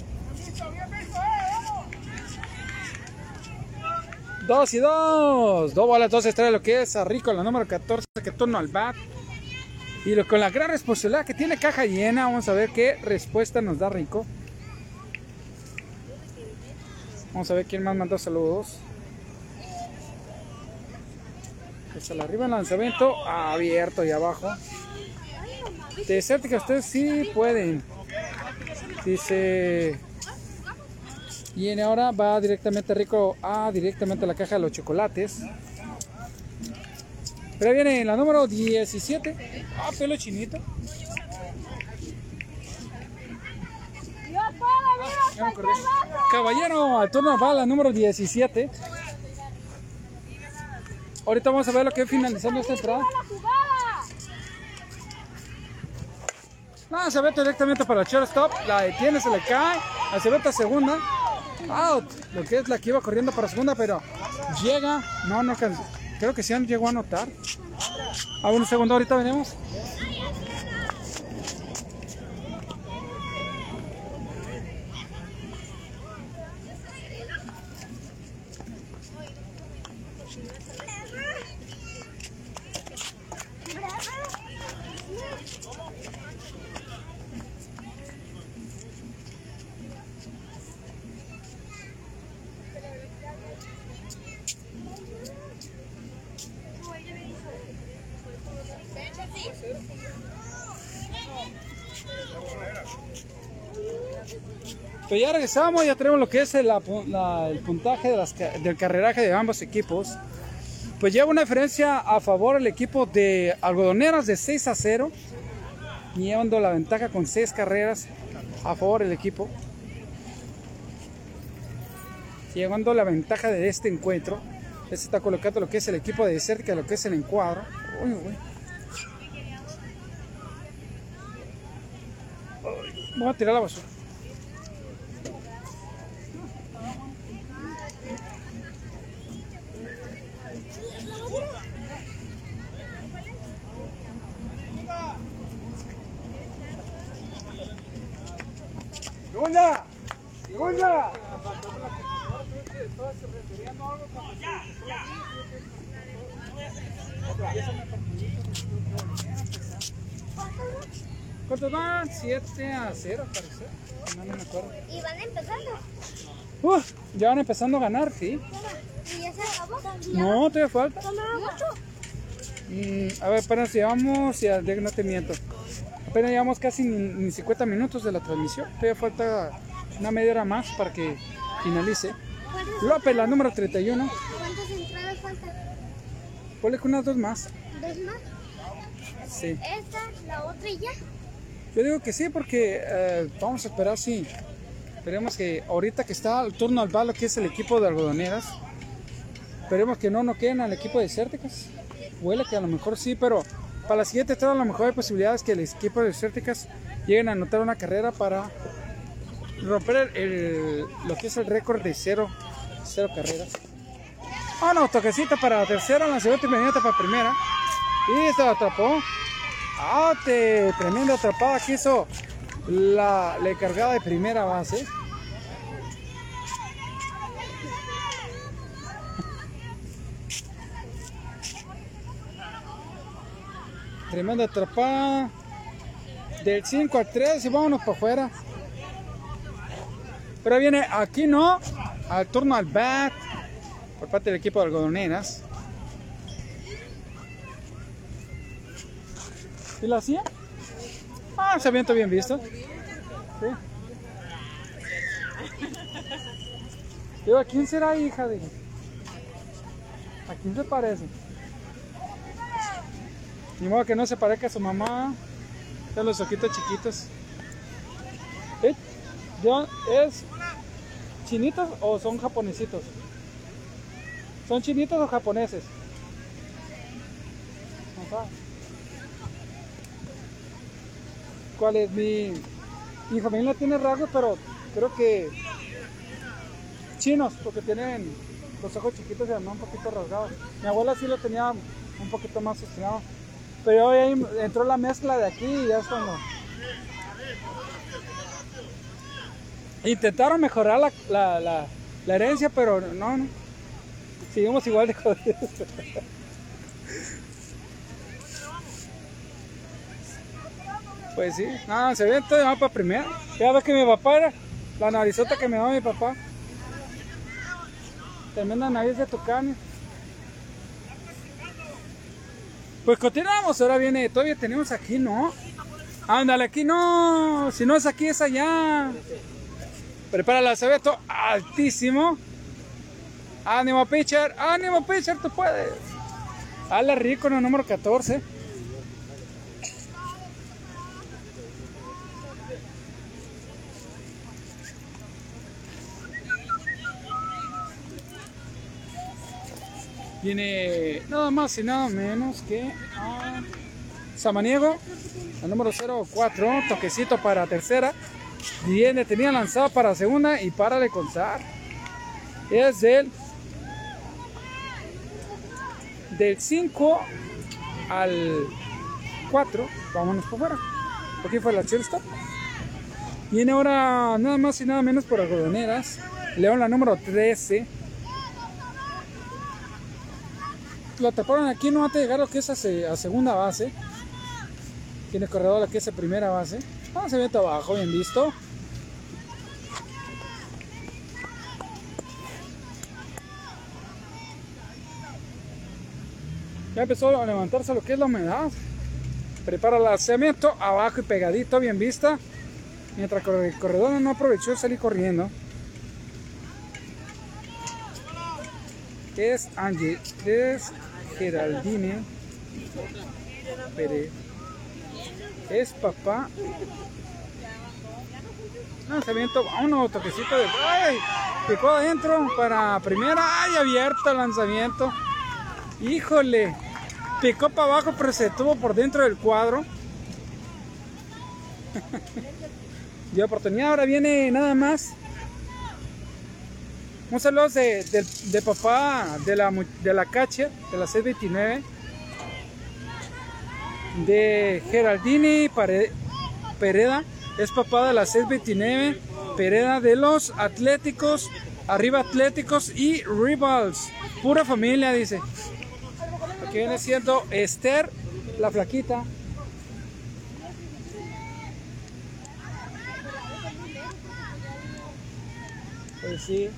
Dos y dos. Dos bolas, dos estrellas, lo que es a Rico, la número 14, que turno al bat. Y lo, con la gran responsabilidad que tiene caja llena, vamos a ver qué respuesta nos da Rico. Vamos a ver quién más mandó saludos. Hasta la arriba el lanzamiento abierto y abajo. Desértica, ustedes sí pueden. Dice. Y en ahora va directamente Rico a directamente a la caja de los chocolates. Pero viene la número 17. Ah, pelo chinito. Caballero, al turno va la número 17. Ahorita vamos a ver lo que finalizando esta entrada. No, se ve directamente para el shortstop. La detiene, se le cae. La se a segunda. Out. Lo que es la que iba corriendo para segunda, pero llega. No, no. Creo que sí llegó a anotar. A un segundo, ahorita venimos. Pues ya regresamos, ya tenemos lo que es el, el puntaje del carreraje de ambos equipos. Pues lleva una diferencia a favor el equipo de Algodoneras de 6 a 0, llevando la ventaja con 6 carreras a favor del equipo. Llevando la ventaja de este encuentro. Este está colocando lo que es el equipo de cerca, lo que es el encuadro. Uy. Voy a tirar la basura. ¡Segunda! ¡Segunda! ¿Cuántos van? 7 a 0, parece. No, no me acuerdo. ¿Y van empezando? Uf, ya van empezando a ganar, sí. ¿Y ya se acabó? No, todavía falta. ¿Mucho? Mm, a ver, apenas llevamos, ya, no te miento. Apenas llevamos casi ni, ni 50 minutos de la transmisión. Todavía falta una media hora más para que finalice. ¿Cuántas, López, la número 31. cuántas entradas faltan? ponle que unas dos más. ¿Dos más? Sí. Esta, la otra y ya. Yo digo que sí, porque eh, vamos a esperar si. Esperemos que ahorita que está el turno al balo, que es el equipo de algodoneras, esperemos que no nos queden al equipo de Cérticas. Huele que a lo mejor sí, pero para la siguiente entrada a lo mejor hay posibilidades que el equipo de Cérticas lleguen a anotar una carrera para romper el, lo que es el récord de cero, cero carreras. Ah, no, toquecito para tercera, lanzamiento inmediato para primera. Y se atrapó. Ah, te, tremenda atrapada que hizo la, la encargada de primera base. Tremenda atrapada. Del 5 al 3 y vámonos para afuera. Pero viene aquí no. Al turno al bat. Por parte del equipo de algodoneras. ¿Y la hacía? Ah, se avienta bien visto. Sí. ¿a quién será hija? Dije. ¿A quién se parece? Ni modo que no se parezca a su mamá. Tiene los ojitos chiquitos. ¿Eh? ¿De- ¿Es chinitos o son japonesitos? ¿Son chinitos o japoneses? No sabe. ¿Cuál es mi, mi familia tiene rasgos, pero creo que chinos, porque tienen los ojos chiquitos y además un poquito rasgados. Mi abuela sí lo tenía un poquito más ostinado. Pero ahí entró la mezcla de aquí y ya es cuando... Intentaron mejorar la, la, la, la herencia, pero no, no. Seguimos igual de jodidos. [laughs] Pues sí, no, se ve todo va para primera. Ya ves que mi papá era la narizota que me daba mi papá. Tremenda nariz de tucán. Pues continuamos, ahora viene, todavía tenemos aquí, ¿no? Ándale, aquí no, si no es aquí es allá. Prepara el alfabeto altísimo. Ánimo pitcher, ánimo pitcher, tú puedes. Ala rico en el número 14. Viene nada más y nada menos que Samaniego, el número 04, toquecito para tercera. Viene, tenía lanzada para segunda y para de contar. Es del, del 5 al 4. Vámonos por fuera. Aquí fue la shortstop. Viene ahora nada más y nada menos por algodoneras. León la número 13. Lo taparon aquí no antes de llegar lo que es a, se- a segunda base. Tiene corredor lo que es a primera base. Ah, se ve abajo, bien visto. Ya empezó a levantarse lo que es la humedad. Prepara el lanzamiento abajo y pegadito, bien vista. Mientras el corredor no aprovechó de salir corriendo. Es Angie, es Geraldine Pérez. Es papá. Lanzamiento, vámonos, toquecito de. ¡Ay! Picó adentro para primera. ¡Ay! Abierto el lanzamiento. Híjole. Picó para abajo, pero se tuvo por dentro del cuadro. [laughs] Dio oportunidad. Ahora viene nada más. Un saludo de, papá de la, de la catcher, de la 629. De Geraldini Pereda. Es papá de la 629. Pereda de los Atléticos. Arriba Atléticos y Rivals. Pura familia, dice. Aquí viene siendo Esther, la flaquita. Pues sí.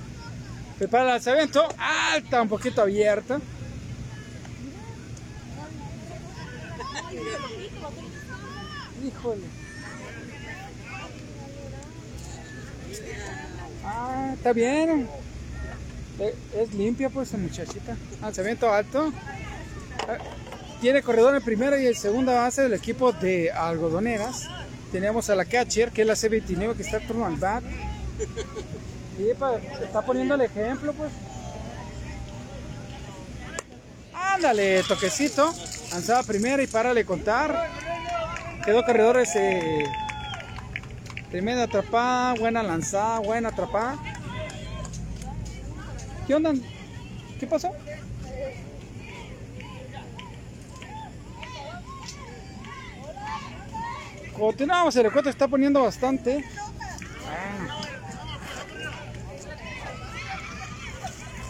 Prepara el lanzamiento. Alta, un poquito abierta. Híjole. Ah, está bien. Eh, Es limpia pues esa muchachita. Lanzamiento alto. Tiene corredor en primera y en segunda base del equipo de algodoneras. Tenemos a la catcher, que es la C29, que está turno al bat. Pa- está poniendo el ejemplo, pues. Ándale, toquecito. Lanzada primera y párale contar. Quedó corredores. Eh, tremenda atrapada, buena lanzada, buena atrapada. ¿Qué onda? ¿Qué pasó? Continuamos, el recuento está poniendo bastante.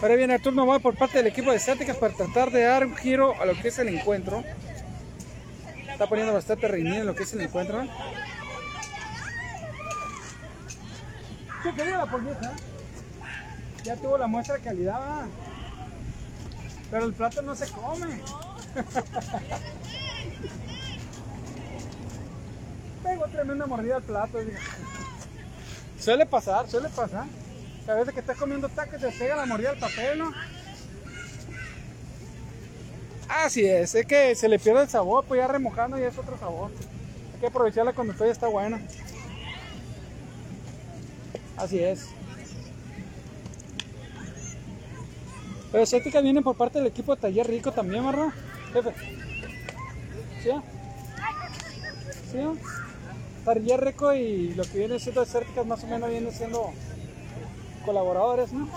Ahora viene el turno va por parte del equipo de estáticas para tratar de dar un giro a lo que es el encuentro. Está poniendo bastante reñido en lo que es el encuentro. ¿Qué quería la pollita? Ya tuvo la muestra de calidad. Pero el plato no se come. [laughs] Pegó tremenda mordida al plato. Suele pasar, suele pasar. A veces que estás comiendo tacos te pega la mordida al papel, ¿no? Así es, es que se le pierde el sabor, pues ya remojando ya es otro sabor. Hay que aprovecharla cuando todavía está buena. Así es. Pero estéticas vienen por parte del equipo de Taller Rico también, ¿verdad? Jefe. ¿Sí? ¿Sí? Taller Rico y lo que viene siendo estéticas más o menos viene siendo colaboradores, ¿no?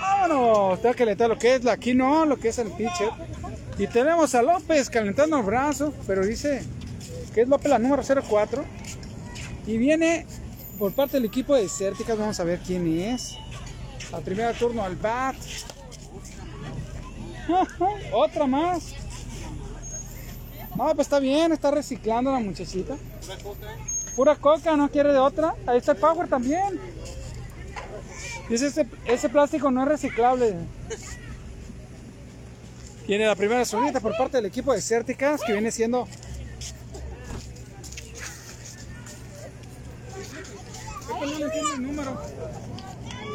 Vámonos, que calentar lo que es la aquí no, lo que es el pitcher. Y tenemos a López calentando el brazo, pero dice que es López la número 04. Y viene por parte del equipo de Cérticas, vamos a ver quién es. Al primer turno al bat. [laughs] Otra más. No, pues está bien, está reciclando la muchachita. Pura coca, no quiere de otra. Ahí está el Power también. Dice, ese, ese plástico no es reciclable. Tiene la primera solita por parte del equipo de Cérticas, que viene siendo... No el número.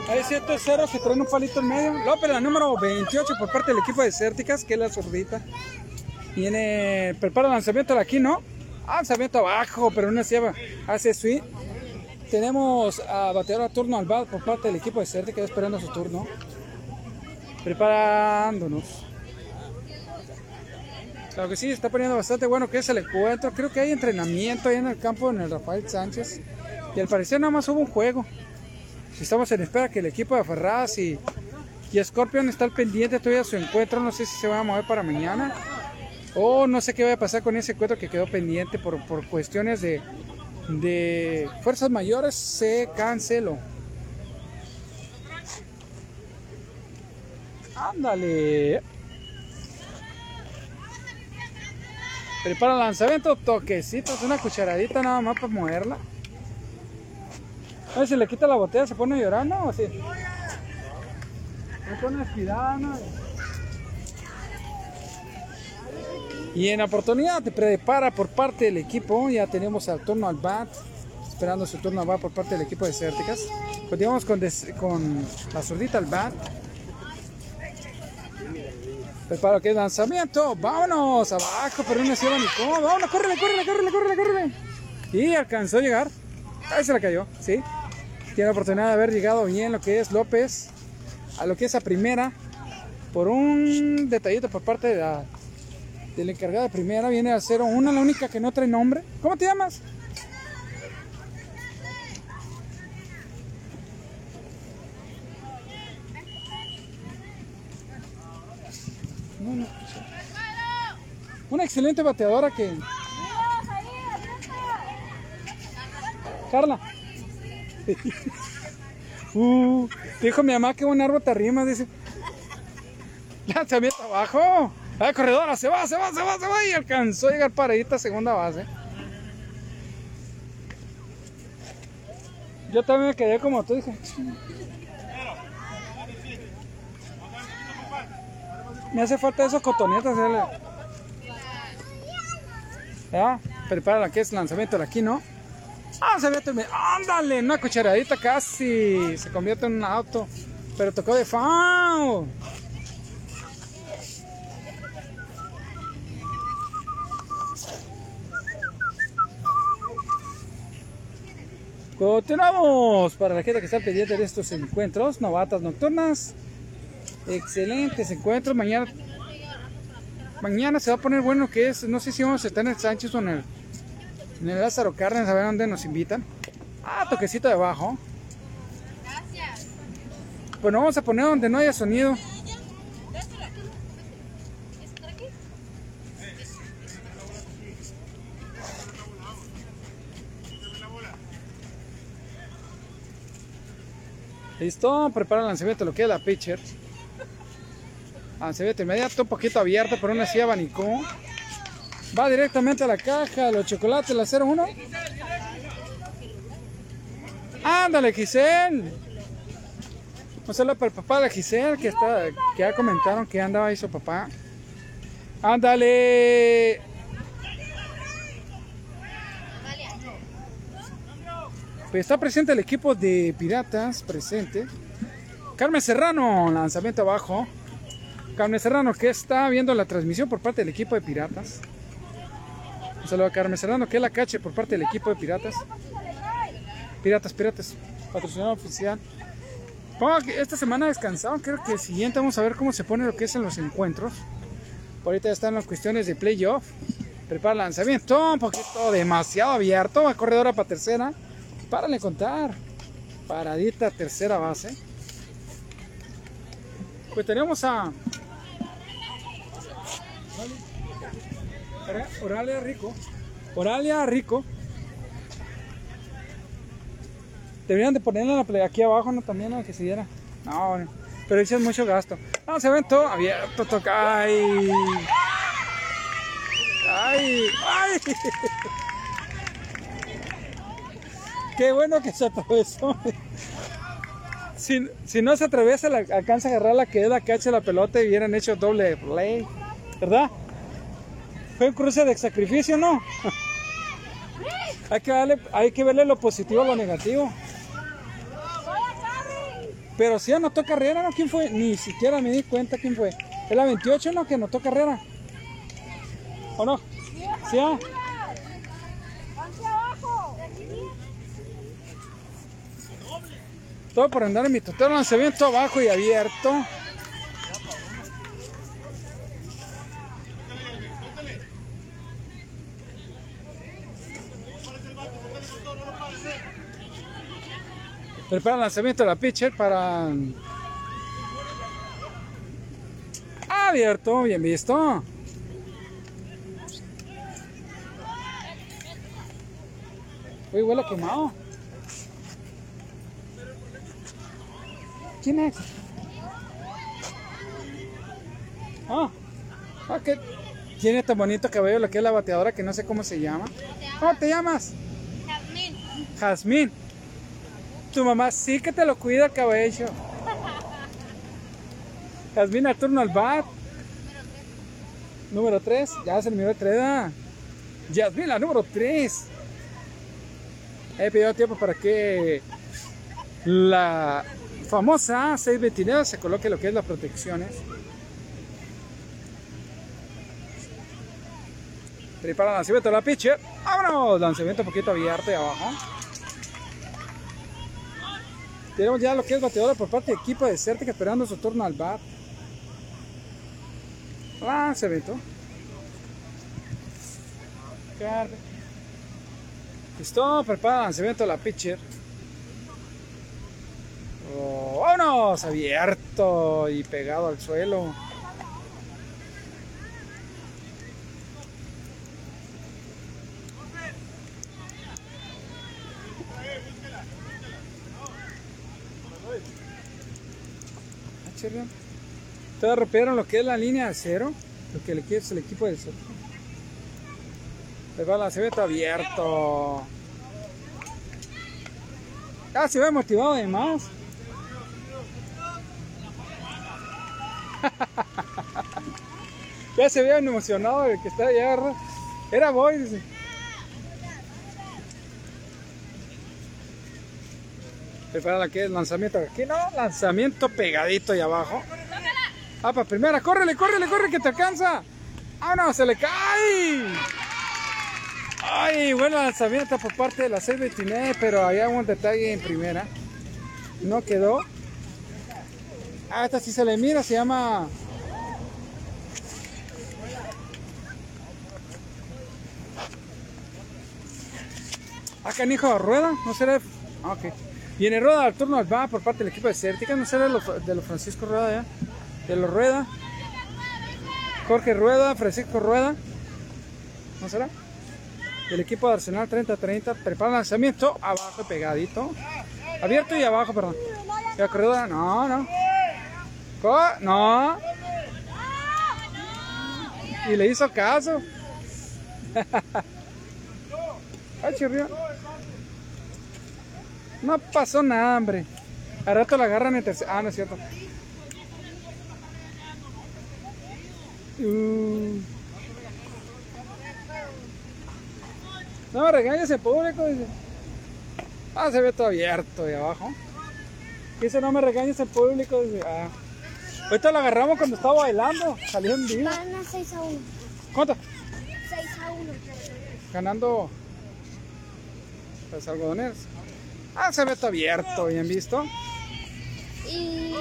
Hay 7 ceros que traen un palito en medio. López, la número 28 por parte del equipo de Cérticas, que es la zurdita. Viene, prepara el lanzamiento de aquí, ¿no? Ah, lanzamiento abajo, pero no se hace swing. Tenemos a bateador a turno al bat por parte del equipo de Certe que está esperando su turno. Preparándonos. Claro que sí, está poniendo bastante bueno que es el encuentro. Creo que hay entrenamiento ahí en el campo en el Rafael Sánchez. Y al parecer nada más hubo un juego. Estamos en espera que el equipo de Ferraz y, y Scorpion está al pendiente todavía de su encuentro. No sé si se va a mover para mañana. O no sé qué va a pasar con ese encuentro que quedó pendiente por, por cuestiones de, de fuerzas mayores. Se canceló. Ándale. Prepara el lanzamiento, toquecitos, una cucharadita nada más para moverla. A ver si le quita la botella, se pone llorando o así. Se pone espirada, ¿no? Y en oportunidad te prepara por parte del equipo. Ya tenemos al turno al bat. Esperando su turno al bat por parte del equipo de Cérticas. Continuamos con, con la zurdita al bat. Prepara que lanzamiento. Vámonos abajo, pero no se ni cómo. Vámonos, córrele, córrele, córrele, córrele, córrele. Y alcanzó a llegar. Ahí se la cayó, sí. Tiene la oportunidad de haber llegado bien lo que es López. A lo que es a primera. Por un detallito por parte de la del encargado de primera viene a 0-1, la única que no trae nombre. ¿Cómo te llamas? Una excelente bateadora que. Carla. [laughs] Uh, dijo mi mamá que un árbol te arrima, dice. [laughs] Lanzamiento abajo. La corredora se va, se va, se va, se va y alcanzó a llegar paradita a segunda base. Yo también me quedé como tú, dije. Me hace falta esos cotonetas, ¿ya? Prepara la que es lanzamiento de aquí, ¿no? Ah, se ándale, una cucharadita casi se convierte en un auto. Pero tocó de foul. Continuamos para la gente que está pendiente de estos encuentros, novatas nocturnas. Excelentes encuentros. Mañana, mañana se va a poner bueno que es, no sé si vamos a estar en el Sánchez o en el, en el Lázaro Cárdenas, a ver dónde nos invitan. Ah, toquecito de abajo. Bueno, vamos a poner donde no haya sonido. Listo, prepara el lanzamiento, lo que es la pitcher. Lanzamiento inmediato, un poquito abierto, pero aún así abanicó. Va directamente a la caja, los chocolates, la 01. Ándale, Giselle. Un saludo para el papá de Giselle, que, está, que ya comentaron que andaba ahí su papá. Ándale. Pues está presente el equipo de Piratas, presente. Carmen Serrano, lanzamiento abajo. Carmen Serrano, que está viendo la transmisión por parte del equipo de Piratas. Un saludo a Carmen Serrano, que es la cache por parte del equipo de Piratas. Piratas, Piratas, patrocinador oficial. Esta semana descansado, creo que el siguiente vamos a ver cómo se pone lo que es en los encuentros. Ahorita ya están las cuestiones de playoff. Prepara el lanzamiento, un poquito demasiado abierto. Va corredora para tercera. Párale contar. Paradita tercera base. Pues tenemos a Oralia Rico. Oralia Rico. Deberían de ponerla aquí abajo, ¿no? También, ¿no? Que se diera. No. Pero dice es mucho gasto. No, se ven todo abierto, toca. Ay. Ay. Ay. [laughs] Qué bueno que se atravesó. Si, si no se atraviesa, la, alcanza a agarrar la que es la cacha la pelota y hubieran hecho doble play. ¿Verdad? Fue un cruce de sacrificio, ¿no? hay, que darle, hay que verle lo positivo a lo negativo. Pero si anotó carrera, ¿no? ¿Quién fue? Ni siquiera me di cuenta quién fue. ¿Es la 28, no? Que anotó carrera. ¿O no? ¿Sí? ah? Todo por andar en mi total lanzamiento abajo y abierto. Prepara el lanzamiento de la pitcher para... Abierto, bien visto. Uy, huele quemado. ¿Quién es? Ah, ah, que tiene tan bonito cabello lo que es la bateadora que no sé cómo se llama. ¿Cómo te llamas? Jazmín. Jazmín. Tu mamá sí que te lo cuida el cabello. [laughs] Jazmín al turno al bat. Número 3. Ya se el número 3. ¿verdad? Yasmín, la número 3. He pedido tiempo para que la famosa 629 se coloque lo que es las protecciones. Prepara el lanzamiento de la pitcher. ¡Vámonos! Lanzamiento un poquito abierto y abajo. Tenemos ya lo que es bateadora por parte del equipo de Certic esperando su turno al bat. Lanzamiento. Listo, prepara el lanzamiento de la pitcher. ¡Vámonos! Abierto y pegado al suelo. Ah. Ustedes rompieron lo que es la línea de cero, lo que le es el equipo del cero. El lanzamiento abierto. Ah, se ve motivado además. [laughs] ya se ve emocionado el que está allá. ¿verdad? Era boy, dice. Que es lanzamiento aquí, no, lanzamiento pegadito ahí abajo. Ah, para primera, córrele, córrele, corre que te alcanza. Ah, no, se le cae. Ay, buen lanzamiento por parte de la 629, pero había un detalle en primera. No quedó. Ah, esta sí se le mira, se llama. Ah, canijo, rueda, no será. Ah, ok. Viene rueda al turno va por parte del equipo de Cértica, no será de los, de los Francisco Rueda ya. De los Rueda. Jorge Rueda, Francisco Rueda. ¿No será? El equipo de Arsenal 30-30 prepara el lanzamiento abajo pegadito. Abierto y abajo, perdón. La corredora, no, no. Co- No. Y le hizo caso. [laughs] Ay, chirrió. No pasó nada, hombre. Al rato la agarran en tercer. Ah, no es cierto. Uh. No me regañes el público, dice. Ah, se ve todo abierto de abajo. Dice, no me regañes el público, dice. Ah. Ahorita la agarramos cuando estaba bailando. Salió en vivo. Van a 6 a 1. ¿Cuánto? 6 a 1. Ganando los algodoneros. Ah, se ve todo abierto, bien visto. Y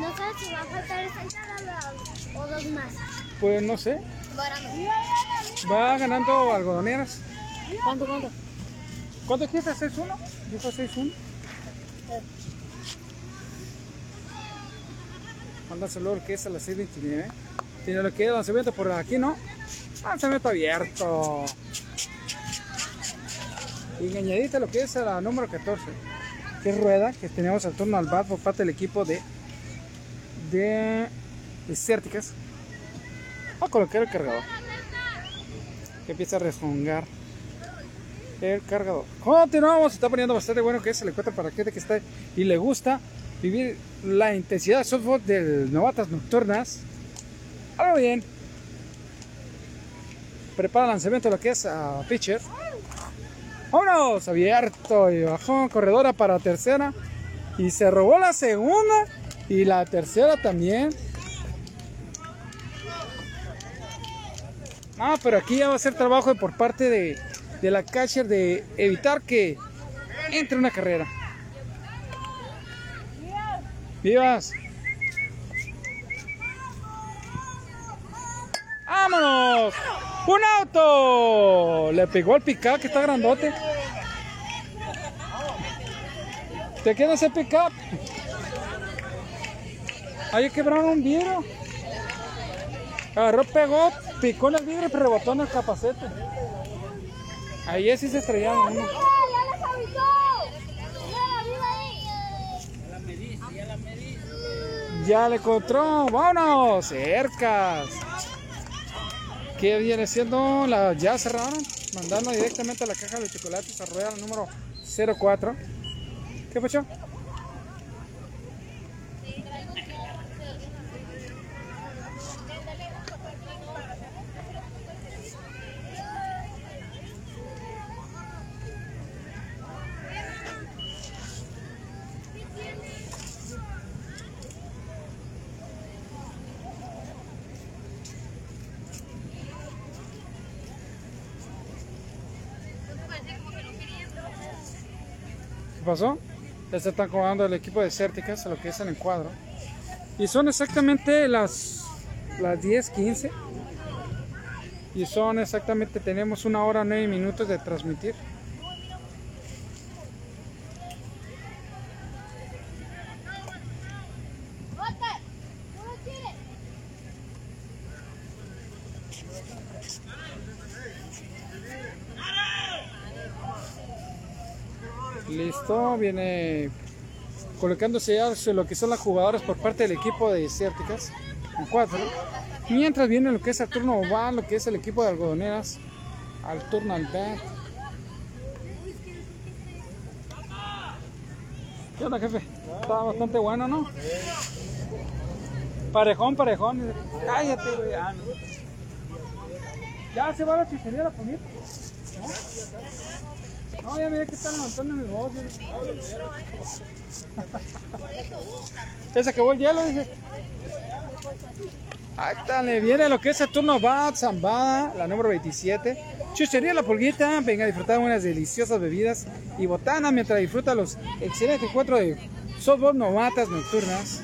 no sabes si va a faltar esa entrada o dos más. Pues no sé. Va ganando algodoneras. ¿Cuánto, cuánto? ¿Cuánto dijiste? ¿6-1? Dijo 6-1. Mándaselo lo que es a las 6.29. Tiene lo que es lanzamiento por aquí, ¿no? Lanzamiento abierto. Y añadiste lo que es a la número 14. Que es rueda, que tenemos al turno al bat por parte del equipo de. de. de Cérticas. Vamos a colocar el cargador. Que empieza a resongar el cargador. Continuamos, está poniendo bastante bueno que es el encuentro para gente que está y le gusta vivir la intensidad softball de novatas nocturnas. Algo bien. Prepara lanzamiento lo que es a pitcher. Vámonos, abierto y bajó corredora para tercera. Y se robó la segunda y la tercera también. Ah, pero aquí ya va a ser trabajo por parte de, de la catcher de evitar que entre una carrera. ¡Vivas! ¡Vámonos! ¡Un auto! Le pegó al pickup que está grandote. ¿Te queda ese pickup? Ahí quebraron un vidrio. Agarró, pegó, picó en el vidrio y rebotó en el capacete. Ahí sí se estrellaron. ¡Ya las avisó! ¡Ya la ahí! Ya le encontró. ¡Vámonos! Cercas. ¿Qué viene siendo? La, ya cerraron. Mandando directamente a la caja de chocolates a rueda número 04. ¿Qué pasó? Pasó? Ya se están acomodando el equipo de Cérticas a lo que es el encuadro. Y son exactamente las, las 10:15. Y son exactamente, tenemos una hora nueve minutos de transmitir. Listo, viene colocándose ya lo que son las jugadoras por parte del equipo de Ciérticas en cuatro. Mientras viene lo que es el turno oval, lo que es el equipo de algodoneras al turno al bat. ¿Qué onda, jefe? Está bastante bueno, ¿no? Parejón, parejón. Cállate, güey. Ah, no. Ya se va la chichería la comida. ¿No? No, ya miré que están levantando mi voz. Ya se acabó el hielo, dije. Ahí está, le viene lo que es el turno Bat, Zambada, la número 27. Chuchería La Pulguita, venga a disfrutar unas deliciosas bebidas y botana mientras disfruta los excelentes cuatro de softball novatas nocturnas.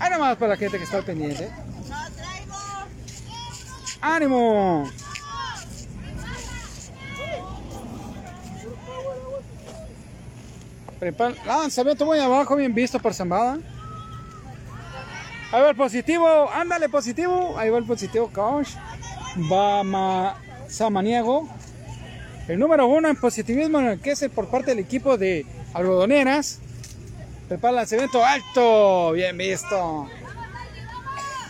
Ahí nomás para la gente que está al pendiente. ¡Ánimo! Prepara- Lanzamiento muy abajo, bien visto por Zambada. Ahí va el positivo, ándale positivo. Ahí va el positivo, coach. Bama Samaniego. El número uno en positivismo en el que es el por parte del equipo de algodoneras. Prepara el lanzamiento alto, bien visto.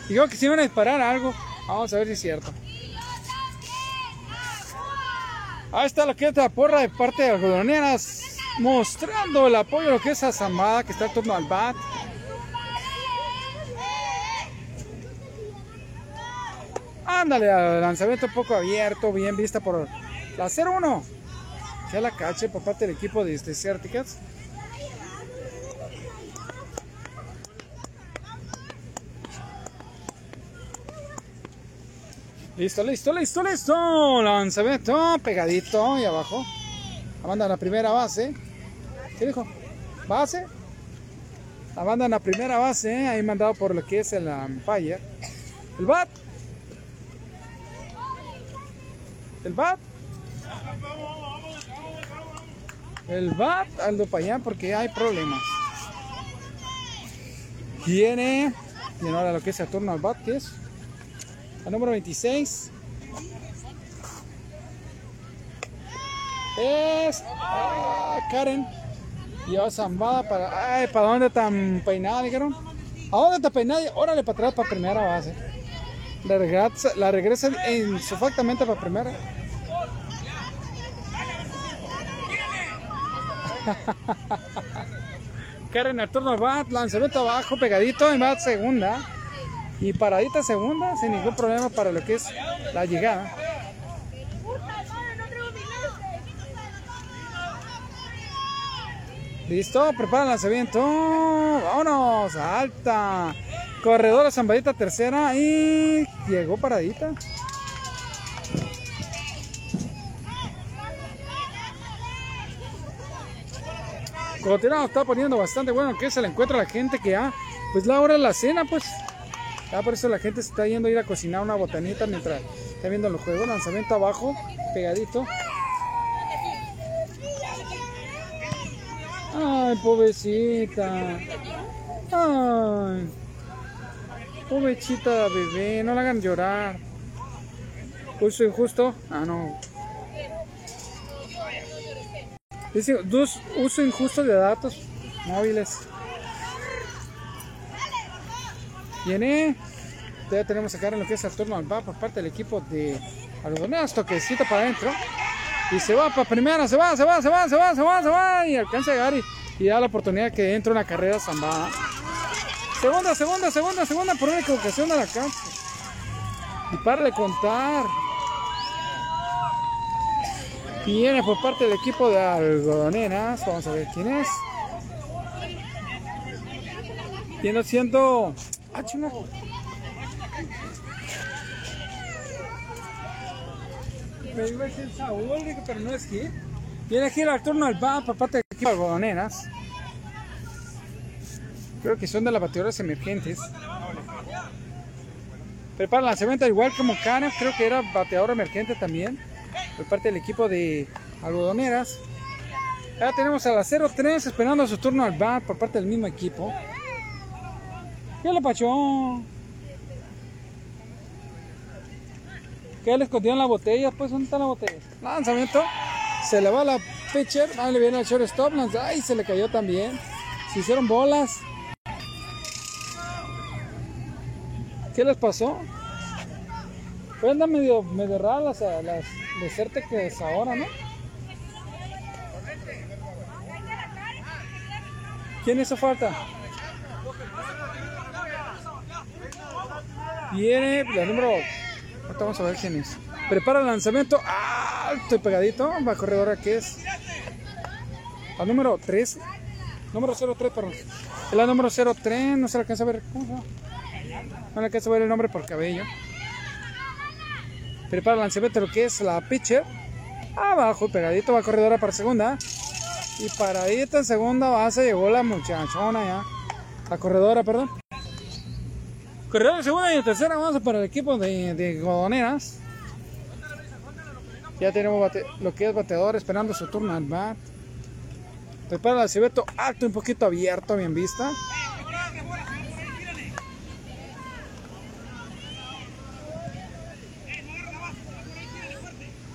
Digo que si van a disparar algo. Vamos a ver si es cierto. Ahí está la porra de parte de algodoneras. Mostrando el apoyo a lo que es a Zambada, que está en torno al bat. Ándale, al lanzamiento un poco abierto, bien vista por la 0-1. Ya la cache por parte del equipo de Desérticas. Listo, listo, listo, listo. Lanzamiento pegadito y abajo. La manda a la primera base. ¿Qué dijo? ¿Base? La manda en la primera base, ¿eh? ahí mandado por lo que es el umpire. El bat. El bat. El bat, Aldo para porque hay problemas. Viene. Y ahora lo que es el turno al bat, que es la número 26. Es ah, Karen. Y va zambada para. Ay, ¿para dónde tan peinada, dijeron? ¿A dónde está peinada? Órale para atrás para primera base. La regresa, la regresa insufactamente para primera. [laughs] Karen turno va, lanzamiento abajo, pegadito y va segunda. Y paradita segunda, sin ningún problema para lo que es la llegada. Listo, prepara el lanzamiento. Vámonos, alta. Corredora zambadita tercera y llegó paradita. Continuamos, está poniendo bastante bueno que se le encuentra la gente que ya, pues la hora de la cena, pues. Ya por eso la gente se está yendo a ir a cocinar una botanita mientras está viendo los juegos. Lanzamiento abajo, pegadito. Ay, pobrecita. Ay. Pobrecita bebé, no la hagan llorar. Uso injusto. Ah, no. Dice, uso injusto de datos móviles. Viene. Ya tenemos acá en lo que es el turno al por parte del equipo de algodoneras. Toquecito para adentro. Y se va para primera, se va, se va, se va, se va, se va, se va. Y alcanza a llegar y, da la oportunidad que entre una carrera zambada. Segunda, segunda, segunda, segunda por una equivocación de la cancha. Y para de contar. Viene por parte del equipo de algodoneras. Vamos a ver quién es. Viene siendo. Ah, Me iba a decir Saúl, pero no es hit. Viene aquí el turno al por parte del equipo algodoneras. Creo que son de las batedoras emergentes. Prepara el lanzamiento igual como Cana, creo que era bateador emergente también. Por parte del equipo de algodoneras. Ya tenemos a la 0-3 esperando su turno al bat por parte del mismo equipo. ¿Qué le pachó? ¿Qué le escondieron la botella? Pues, ¿dónde está la botella? Lanzamiento. Se le va la pitcher. Ahí le viene el shortstop. Ay, se le cayó también. Se hicieron bolas. ¿Qué les pasó? Pues andan medio, medio raras las, las que es ahora, ¿no? ¿Quién hizo falta? Viene la número. Ahorita vamos a ver quién es. Prepara el lanzamiento alto y pegadito. Va corredora que es La número 3. Número 03, perdón. Es la número 03, no se alcanza a ver. No le alcanza a ver el nombre por cabello. Prepara el lanzamiento lo que es la pitcher. Abajo, pegadito, va corredora para segunda. Y paradita en segunda base llegó la muchachona ya. La corredora, perdón. Segunda y en tercera base para el equipo de, de Godoneras. Ya tenemos lo que es bateador esperando su turno al bat. Prepara el cibeto alto, un poquito abierto, bien vista.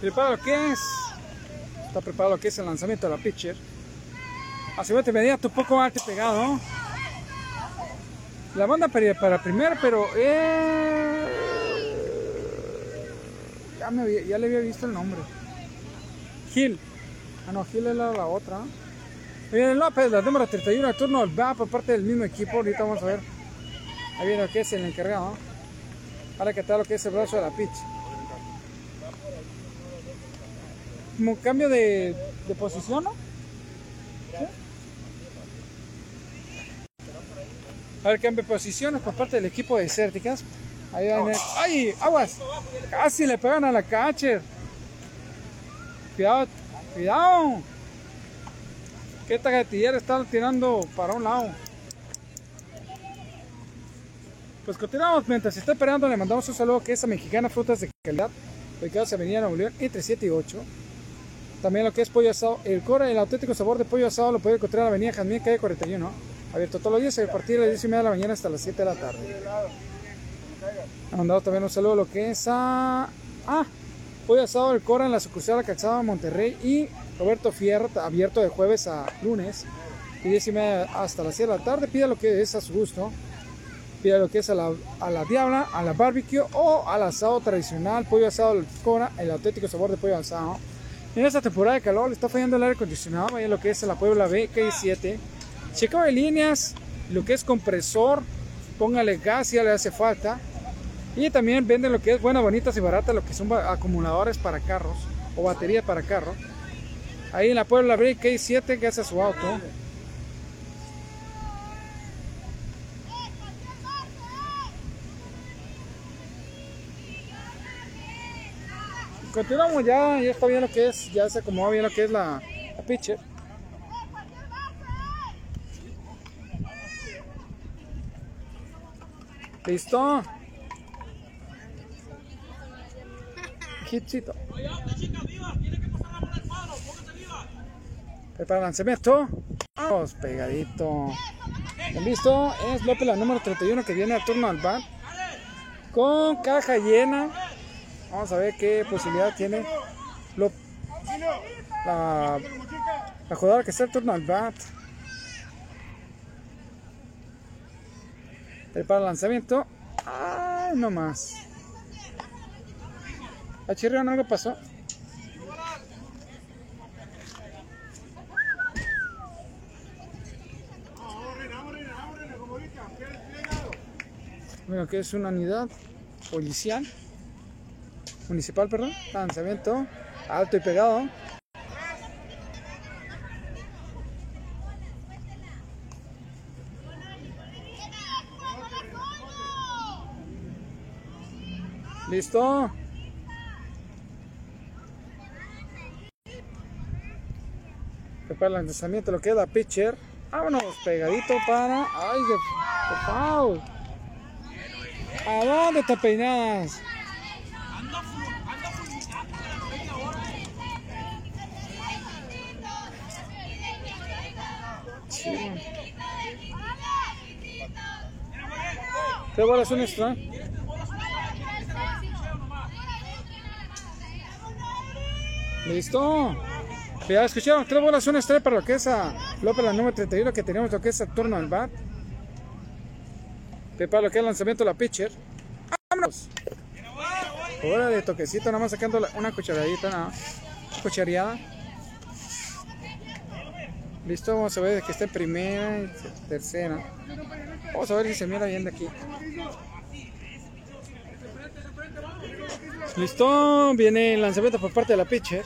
Prepara lo que es. Está preparado lo que es el lanzamiento de la pitcher. Acibete inmediato, un poco alto y pegado. La banda para, para primero, pero eh, ya, me ya le había visto el nombre. Gil. Ah, no, Gil era la otra. Viene López, la número 31, el turno va por parte del mismo equipo. Ahorita vamos a ver. Ahí viene lo que es el encargado. Ahora que tal lo que es el brazo de la pitch. Como cambio de, de posición, ¿no? A ver, cambio de posiciones por parte del equipo de Cérticas. Ahí viene. ¡Ay! ¡Aguas! Casi le pegan a la catcher. Cuidado, cuidado. Que esta gatillera está tirando para un lado. Pues continuamos mientras se está esperando. Le mandamos un saludo que es a Mexicana Frutas de Calidad, ubicados en Avenida Nuevo León entre 7 y 8. También lo que es pollo asado. El Cora, el auténtico sabor de pollo asado lo puede encontrar en la Avenida Jazmín, calle 41. Abierto todos los días a partir de las 10 y media de la mañana hasta las 7 de la tarde. Le mandamos también un saludo a lo que es a. Ah, pollo asado del Cora en la sucursal de la Calzada Monterrey y Roberto Fierro, abierto de jueves a lunes y 10 y media hasta las 7 de la tarde. Pida lo que es a su gusto. Pida lo que es a la, a la diabla, a la barbecue o al asado tradicional, pollo asado del Cora, el auténtico sabor de pollo asado. En esta temporada de calor le está fallando el aire acondicionado, vaya lo que es en la Puebla BK7. Chequeo de líneas, lo que es compresor, póngale gas si ya le hace falta. Y también venden lo que es buenas, bonitas y baratas, lo que son acumuladores para carros o baterías para carros. Ahí en la Puebla BK7 que hace su auto. Continuamos ya, ya está bien lo que es, ya se acomoda bien lo que es la, la pitcher. Listo. Hitcito. Prepara el lanzamiento. Vamos, pegadito. Listo, es López la número 31 que viene a turno al bat. Con caja llena. Vamos a ver qué posibilidad tiene la, la jugadora que está al turno al bat. Prepara el lanzamiento. Ay, no más. A Chirrión algo pasó. Bueno, que es una unidad policial, municipal, perdón. Lanzamiento alto y pegado. Listo. Prepara el lanzamiento, lo que es la pitcher. Vámonos, pegadito para. ¡Ay, de foul! ¿A dónde te peinas? Sí. Tres bolas, un extra. Listo. Ya escucharon, tres bolas, un extra para lo que es a López, la número 31 que tenemos, lo que es el turno al bat. Prepara lo que es el lanzamiento de la pitcher. ¡Vámonos! Ahora de toquecito, nada más sacando una cucharadita, nada. Cuchareada. Listo, vamos a ver que está en primera y tercera. Vamos a ver si se mira bien de aquí. Listo, viene el lanzamiento por parte de la pitcher.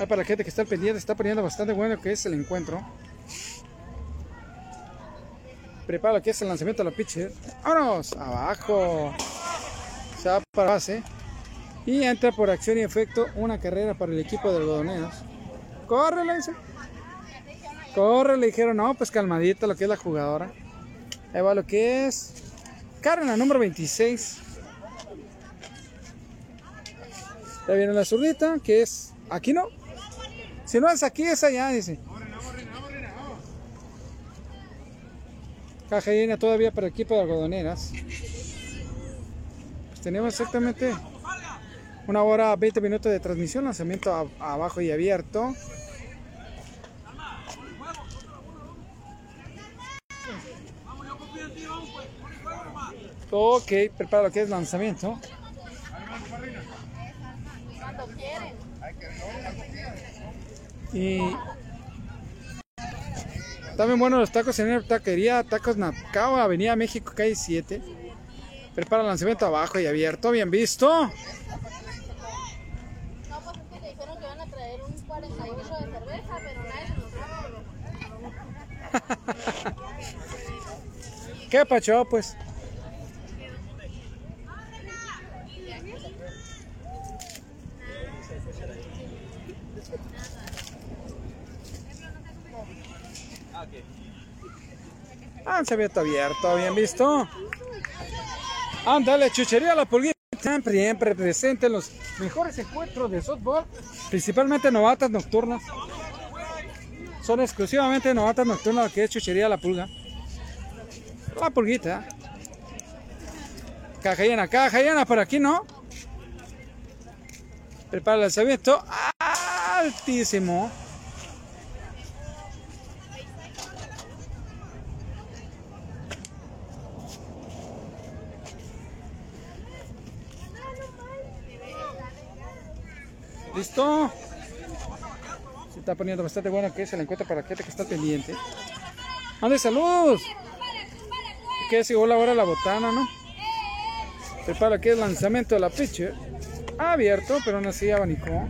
Ahí para la gente que está pendiente, está poniendo bastante bueno que es el encuentro. Prepara lo que es el lanzamiento de la pitcher. ¡Vámonos! Abajo. Se va para base. Y entra por acción y efecto una carrera para el equipo de algodoneros. Corre, le. Corre, le dijeron, no, pues calmadita lo que es la jugadora. Ahí va lo que es. Karen, número 26. Ya viene la zurdita, que es. Aquí no. Si no es aquí, es allá, dice. Caja llena todavía para el equipo de algodoneras. Pues tenemos exactamente una hora 20 minutos de transmisión, lanzamiento abajo y abierto. Ok, prepara lo que es lanzamiento. Y también buenos los tacos en la taquería Tacos Nacao, Avenida México, calle 7. Prepara el lanzamiento abajo y abierto, bien visto. [laughs] No, pues es que te dijeron que iban a traer un 48 de cerveza, pero nadie se los trajo. ¿Qué pacho, pues? Ah, se abierto, abierto, bien visto. Ándale, chuchería la pulguita. Siempre, siempre presente en los mejores encuentros de softball, principalmente novatas nocturnas. Son exclusivamente novatas nocturnas que es chuchería la pulga. La pulguita. Caja llena, caja llena, por aquí no. Prepara el lanzamiento. Altísimo. ¿Listo? Se está poniendo bastante bueno que es el encuentro para gente que está pendiente. ¡Ande, salud! Que llegó la hora de la botana, ¿no? Prepara que es lanzamiento de la pitcher. Abierto, pero aún así abanicó.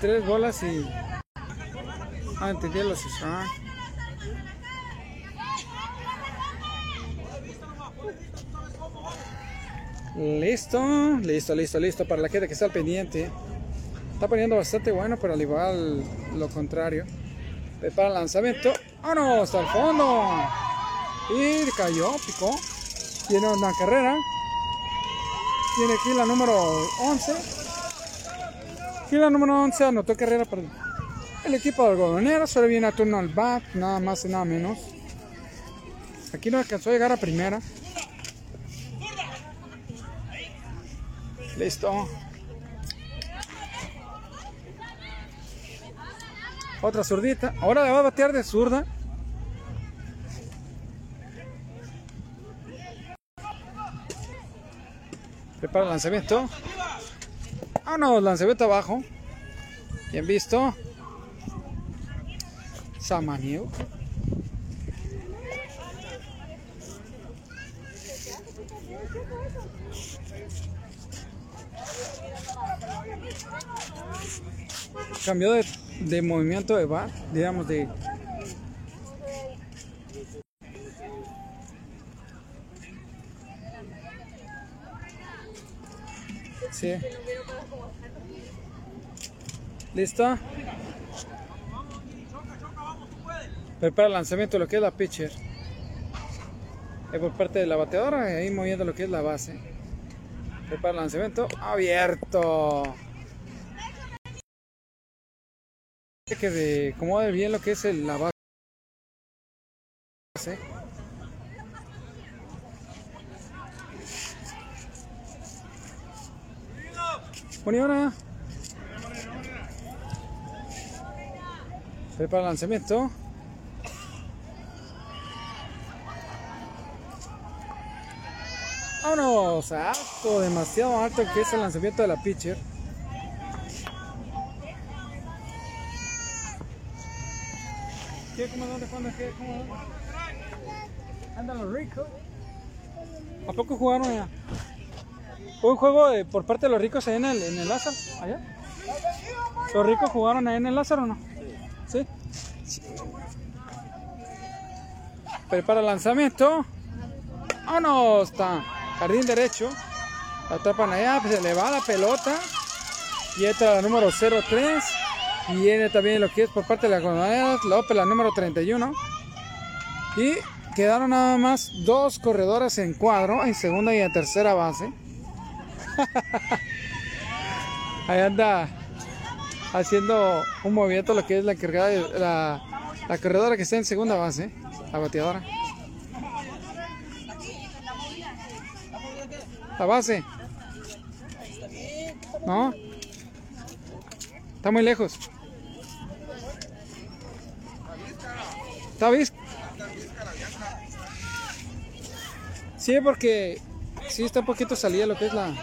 Tres bolas y. Ah, entendí los Listo, listo, listo, listo. Para la gente que está al pendiente. Está poniendo bastante bueno, pero al igual lo contrario. Prepara el lanzamiento. ¡Vámonos! ¡Al fondo! Y cayó, picó. Tiene una carrera. Tiene aquí la número 11. Aquí la número 11 anotó carrera para el equipo de algodoneros. Ahora viene a turno al bat, nada más y nada menos. Aquí no alcanzó a llegar a primera. Listo. Otra zurdita. Ahora le va a batear de zurda. Prepara el lanzamiento. Ah, no, lanzamiento abajo. Bien visto. Samaniu. Cambió de, de movimiento de bar, digamos de... Sí. ¿Listo? Prepara el lanzamiento lo que es la pitcher. Es por parte de la bateadora, ahí moviendo lo que es la base. Prepara el lanzamiento abierto. Que de acomode bien lo que es el, la base. Bueno, y prepara el lanzamiento. Vámonos, alto, demasiado alto que es el lanzamiento de la pitcher. ¿A poco jugaron allá? ¿Hubo un juego de- por parte de los ricos allá en el, en el Lázaro? ¿Allá? ¿Los ricos jugaron allá en el Lázaro o no? ¿Sí? Prepara el lanzamiento. ¡Vámonos! Está jardín derecho. La tapan allá, pues se le va la pelota. Y entra la número 03. Viene también lo que es por parte de la comunidad, la número 31. Y quedaron nada más dos corredores en cuadro, en segunda y en tercera base. [laughs] Ahí anda haciendo un movimiento lo que es la encargada de la, la corredora que está en segunda base, la bateadora. La base. ¿No? Está muy lejos. ¿Está bien? Sí, porque sí está un poquito salida lo que es la.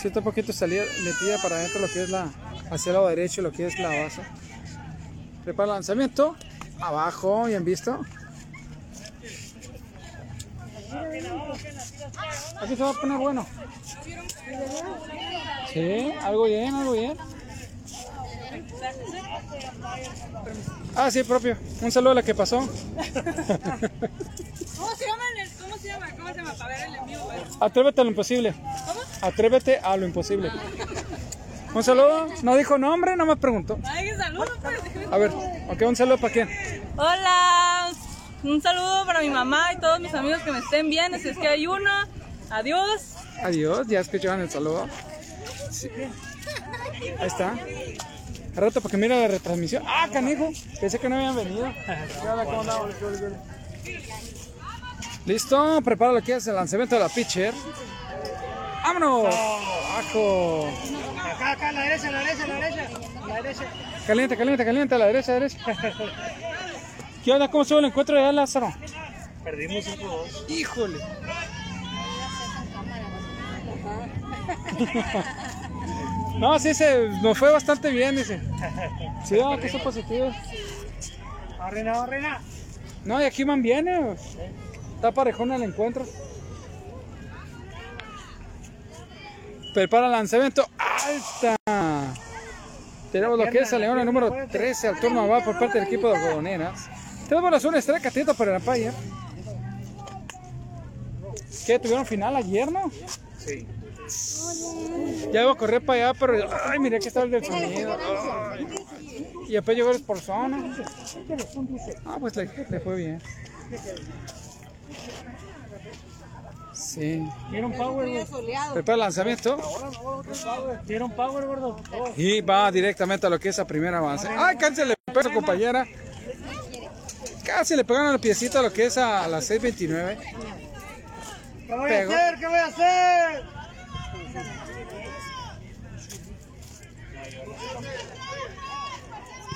Sí está un poquito salida, metida para adentro lo que es la. hacia el lado derecho lo que es la base. Prepara el lanzamiento. Abajo, bien visto. Aquí se va a poner bueno. Sí, algo bien, algo bien. Ah, sí, propio. Un saludo a la que pasó. [laughs] ¿Cómo se llama? el- ¿Cómo se llama? ¿Cómo se llama? Para ver el envío. güey. Atrévete a lo imposible. Atrévete a lo imposible. Un saludo. No dijo nombre, no me preguntó. Ay, qué saludo, pues. A ver, ok, un saludo para quién. Hola. Un saludo para mi mamá y todos mis amigos que me estén viendo, si es que hay uno. Adiós. Adiós, ya escucharon el saludo. Sí. Ahí está. Al rato para que mire la retransmisión. Ah, canijo. Pensé que no habían venido. Listo, prepara lo que es el lanzamiento de la pitcher. ¡Vámonos! ¡Abajo! Acá, acá, la derecha, la derecha, la derecha. La derecha. Caliente, caliente, caliente, a la derecha, a la derecha. ¿Qué onda? ¿Cómo estuvo el encuentro de Lázaro? Perdimos 5-2. Híjole. [laughs] No, sí, se, nos fue bastante bien, dice. Sí, [laughs] ah, que positivo. Barrena, barrena. No, y aquí van bien, eh. Está parejón el encuentro. Prepara el lanzamiento. ¡Alta! Tenemos lo que es el león número 13 al turno va por parte del equipo de algodoneras. Tenemos la zona estrella catito para el Empire. ¿Qué? ¿Tuvieron final ayer, no? Sí. Ya iba a correr para allá, pero ay, miré que estaba el del sonido. Ay. Y después llegó el por zona. Ah, pues le, le fue bien. Sí. Dieron power, güey. Prepara el lanzamiento. Dieron power, gordo. Y va directamente a lo que es la primera avance. ¡Ay, casi le pegó a su compañera! Casi le pegaron el piecito a lo que es a las 6.29. ¿Qué voy a hacer? ¿Qué voy a hacer?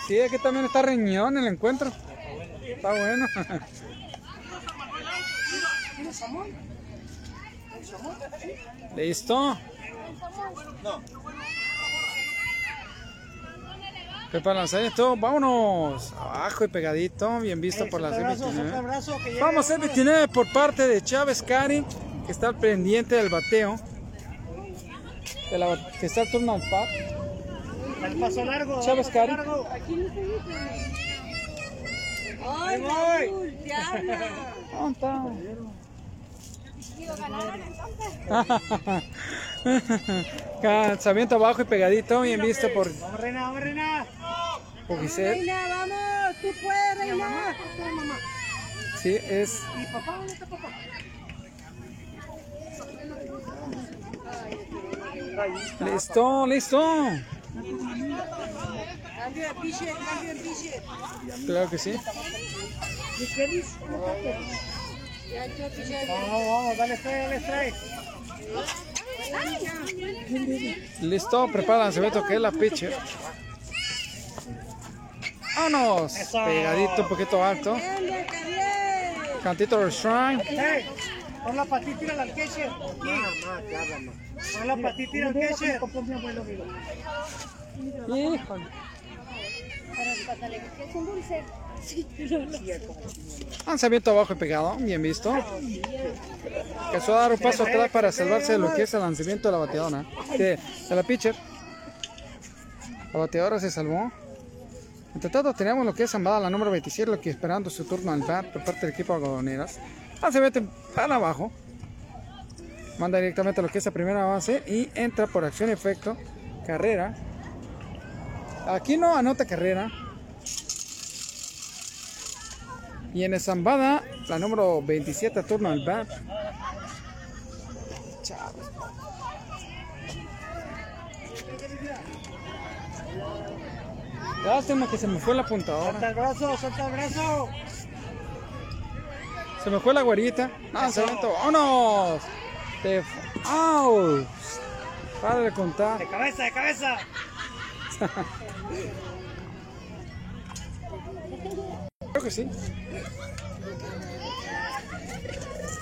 Sí, aquí también está reñón el encuentro. Está bueno. [laughs] Listo. El lanzamiento. Vámonos. Abajo y pegadito. Bien visto por la Abrazo, fuerte 29. abrazo, que llegue. Vamos a 29 por parte de Chávez Cari, que está al pendiente del bateo. De la- que está al turno al par. Al paso largo. Chávez Cari. Ay, Raúl, te habla. ¿Dónde está? Lanzamiento [laughs] abajo y pegadito, bien visto por, Vamos, reina, vamos, reina. por Giselle. Reina, vamos, tú puedes, reina. Sí, es. ¿Y papá? ¿Dónde está papá? Listo, listo. De de. Claro que sí. Vamos, vamos, dale strike, dale strike. Listo, el lanzamiento que es la pitcher. Vámonos. Pegadito, un poquito alto. Cantito del shrine. Pon la patita y tira al catcher. Pon la patita y tira al catcher. Híjole. Para el patalete, que es un dulce. Lanzamiento abajo y pegado, bien visto. Empezó a dar un paso atrás para salvarse de lo que es el lanzamiento de la bateadora. De, de la pitcher. La bateadora se salvó. Entre tanto tenemos lo que es Zambada, la número 27, lo que esperando su turno al bat por parte del equipo de algodoneras. Lanzamiento para abajo. Manda directamente a lo que es la primera base y entra por acción y efecto. Carrera. Aquí no anota carrera. Y en Zambada, la número 27, turno al bat. Lástima que se me fue la apuntadora. el brazo, suelta el brazo. Se me fue la guarita. Lanzamiento. ¡Vámonos! Te... ¡Au! Para de contar. De cabeza, de cabeza. Creo que sí.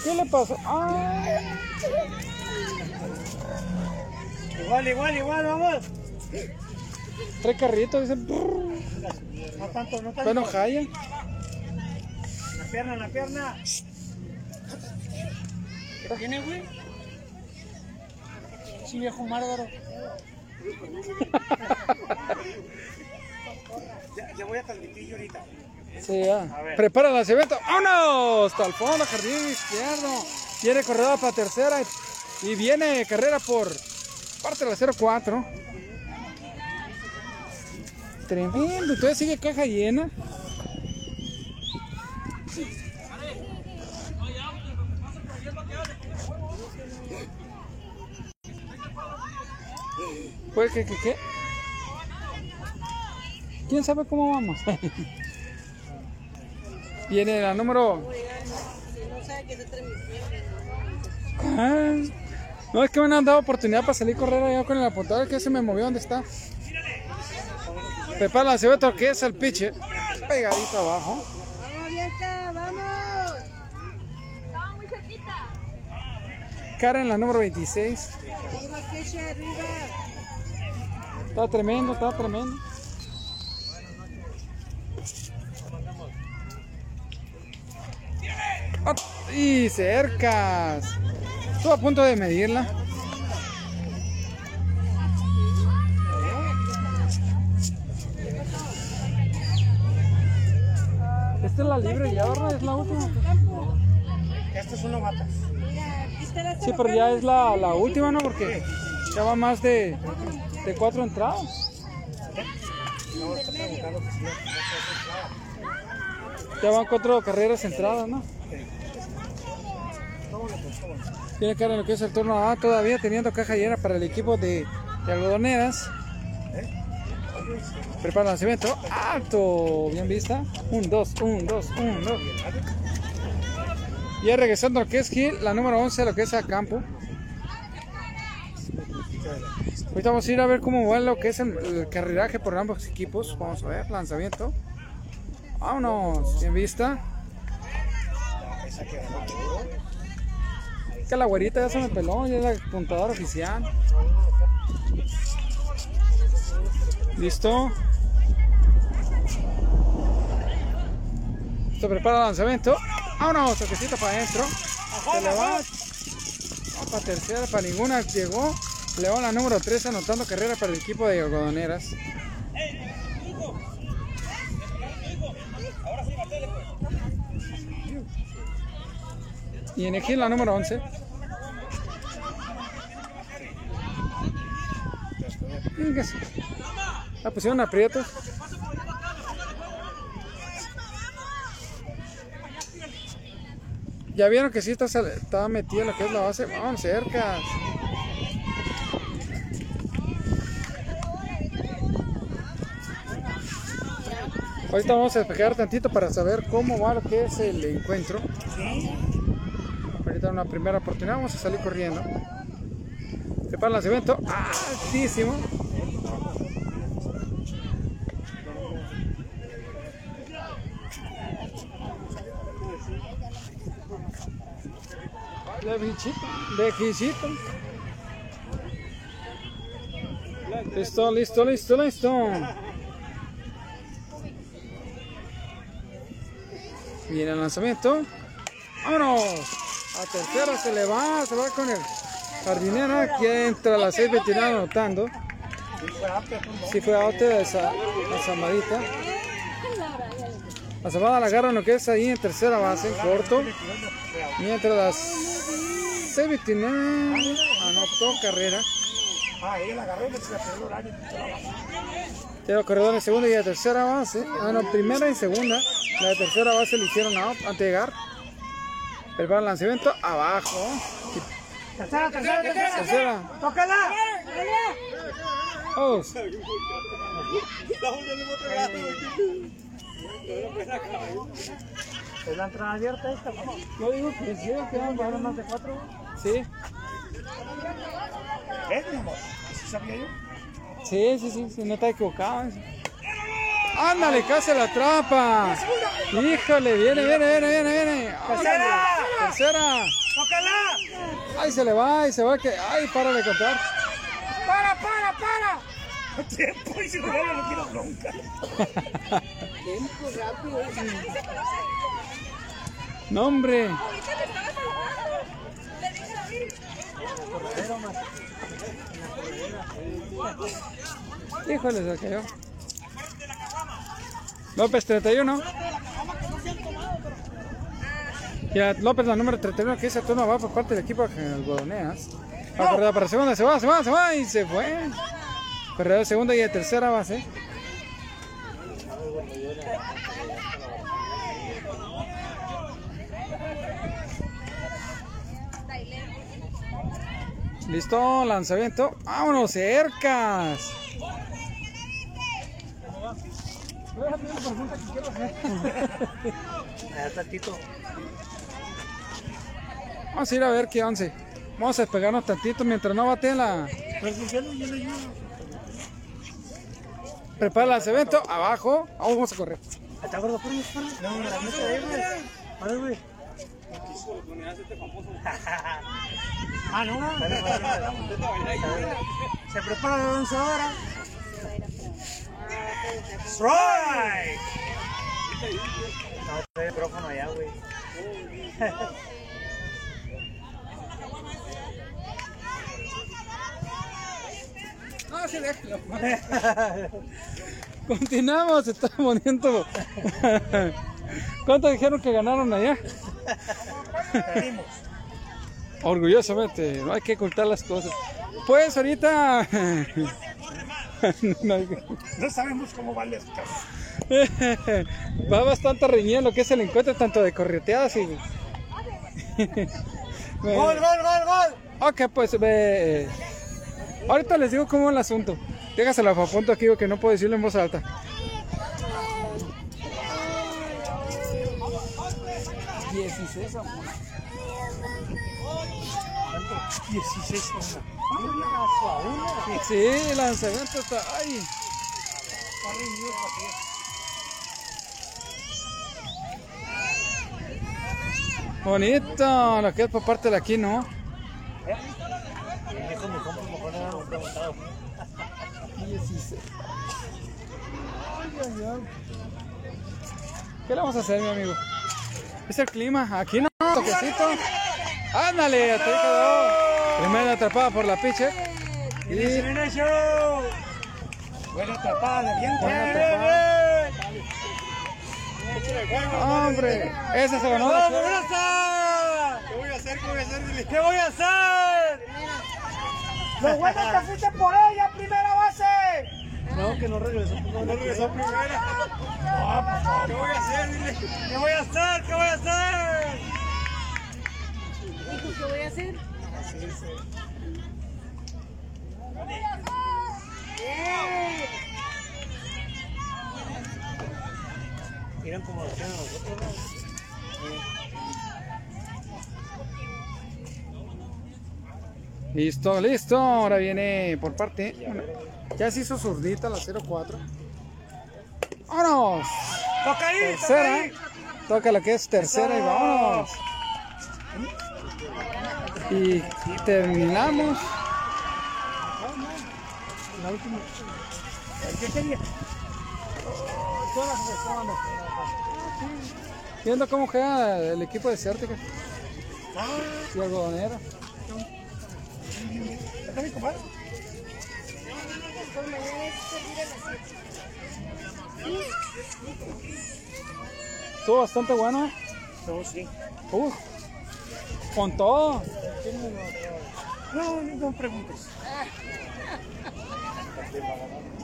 ¿Qué le pasó? ¡Ah! Igual, igual, igual, vamos. Tres carritos, dicen. No tanto, no tanto. Bueno, Jaya. Pierna, en la pierna. ¿Qué tiene, güey? Sí, viejo bárbaro. [laughs] ya, ya voy a transmitir yo ahorita. Sí, ya. Prepara el lanzamiento. ¡Vámonos! Hasta el fondo, jardín izquierdo. Viene corredor para tercera y viene carrera por parte de la 04. Tremendo. Todavía sigue caja llena. Pues que, que, que. ¿Quién sabe cómo vamos? [laughs] Viene la número. No, es que me han dado oportunidad para salir correr allá con el apuntador que se me movió donde está. Prepara ve otro que es el pitcher. Pegadito abajo. Karen, la número 26. Está tremendo, está tremendo. Ah, Y cercas. Estuvo a punto de medirla. Esta es la libre ya, ¿verdad? Es la última. Estas son novatas. Sí, pero ya es la, la última, ¿no? Porque ya va más de, de cuatro entradas. Que. Ya van cuatro carreras entradas, ¿no? Tiene cara en lo que es el turno A todavía teniendo caja llena para el equipo de, de algodoneras. Prepara el lanzamiento. Alto. Bien vista. Un, dos, un, dos, un, dos. Ya regresando a lo que es Gil, la número 11, lo que es a campo. Ahorita vamos a ir a ver cómo va lo que es el, el por ambos equipos. Vamos a ver, lanzamiento. Vámonos, bien vista. Que la güerita ya se me peló, ya es la puntadora oficial. Listo. Se prepara el lanzamiento. Vámonos, toquecito para adentro. Le va. Va para tercera, para ninguna llegó. Le va la número 3 anotando carrera para el equipo de algodoneras. Y en Egil la número 11. Véngase. La pusieron aprietos. Ya vieron que sí está, estaba metida en lo que es la base. Vamos cerca. Ahorita vamos a despejar tantito para saber cómo va lo que es el encuentro. Ahorita una primera oportunidad, vamos a salir corriendo. Prepara el lanzamiento. Altísimo. De de quisito. Listo, listo, listo, listo. Viene el lanzamiento. ¡Vámonos! A tercera se le va, se va con el jardinero. Aquí entra la 629 anotando. Sí fue out esa, esa amadita. La zamada la agarra en lo que es ahí en tercera base, en corto. Mientras las 629 anotó carrera. Ah, ella la agarró y se la perdió el horario. Tiene corredor en segunda y de tercera base. Ah, no, primera y segunda. La de tercera base le hicieron out antes de llegar. Prepara el lanzamiento abajo. Tercera, tercera, tercera. Tercera. ¡Tócala! Oh, ¿Es la entrada abierta esta? yo digo que sí, que van ¿Van más de cuatro? Sí, ¿Ves, mi amor? ¿Sí sabía yo? sí, sí, sí, sí, no está equivocado. Ándale, casi la atrapa. Híjole, viene, viene, viene, viene, viene. ¡Tercera! Tercera. ¡Tócala! Ay, se le va, y se va que. Ay, para de contar. ¡Para, para, para! Tiempo y si no, no quiero bronca. [laughs] No, hombre. Híjole, se cayó. López 31. Ya López, la número 31, que ese turno va por parte del equipo de algodoneas. Va a correr para segunda, se va, se va, se va y se fue. Corredor de segunda y de tercera base. Listo, lanzamiento. ¡Vámonos, cercas! Vamos a ir a ver qué once. Vamos a despegarnos tantito mientras no bate la. Prepara el lanzamiento. Abajo. Vamos a correr. ¿Está gordo? No, la Ah, no. Se prepara la lanzadora. Strike. No, estoy el micrófono allá, güey. Ah, sí, déjalo. Continuamos, se está poniendo. ¿Cuánto dijeron que ganaron allá? Orgullosamente, no hay que ocultar las cosas. Pues ahorita. [laughs] No hay que- No sabemos cómo van las cosas. Va bastante reñido lo que es el encuentro, tanto de correteadas y. [laughs] Gol, gol, gol, gol. Ok, pues ve. Ahorita les digo cómo es el asunto. Déjaselo a punto aquí que no puedo decirlo en voz alta. Dieciséis a uno. 16 a 1. Sí, el lanzamiento está. ¡Ay! Bonito, lo que es por parte de aquí, ¿no? Preguntado. 16. Ay, ay, ay. ¿Qué le vamos a hacer, mi amigo? Es el clima. Aquí no, toquecito. Ándale, hasta ahí quedó. Primera atrapada por la pitcher. Y. Buena atrapada de viento. Buena atrapada. hombre, esa se ganó. ¿Qué voy a hacer? ¿Qué voy a hacer? ¿Qué voy a hacer? Lo bueno es que fuiste por ella, primera base. No, que no regresó. No, regresó primera. ¿Qué voy a hacer? Dile. ¿Qué voy a hacer? ¿Qué voy a hacer? Dijo, ¿qué voy a hacer? Miran como lo hacían nosotros. Listo, listo. Ahora viene por parte. bueno, ya se hizo zurdita la 04. ¡Vámonos! Toca ahí, toca Tercera. ahí. Toca lo que es tercera y vámonos. Y terminamos. La última. ¿Qué quería? Viendo cómo juega el equipo de Cértica Ah, y algodonero. ¿está mi compadre? Estuvo bastante bueno. No, sí. Uf, con todo. No, no, preguntes.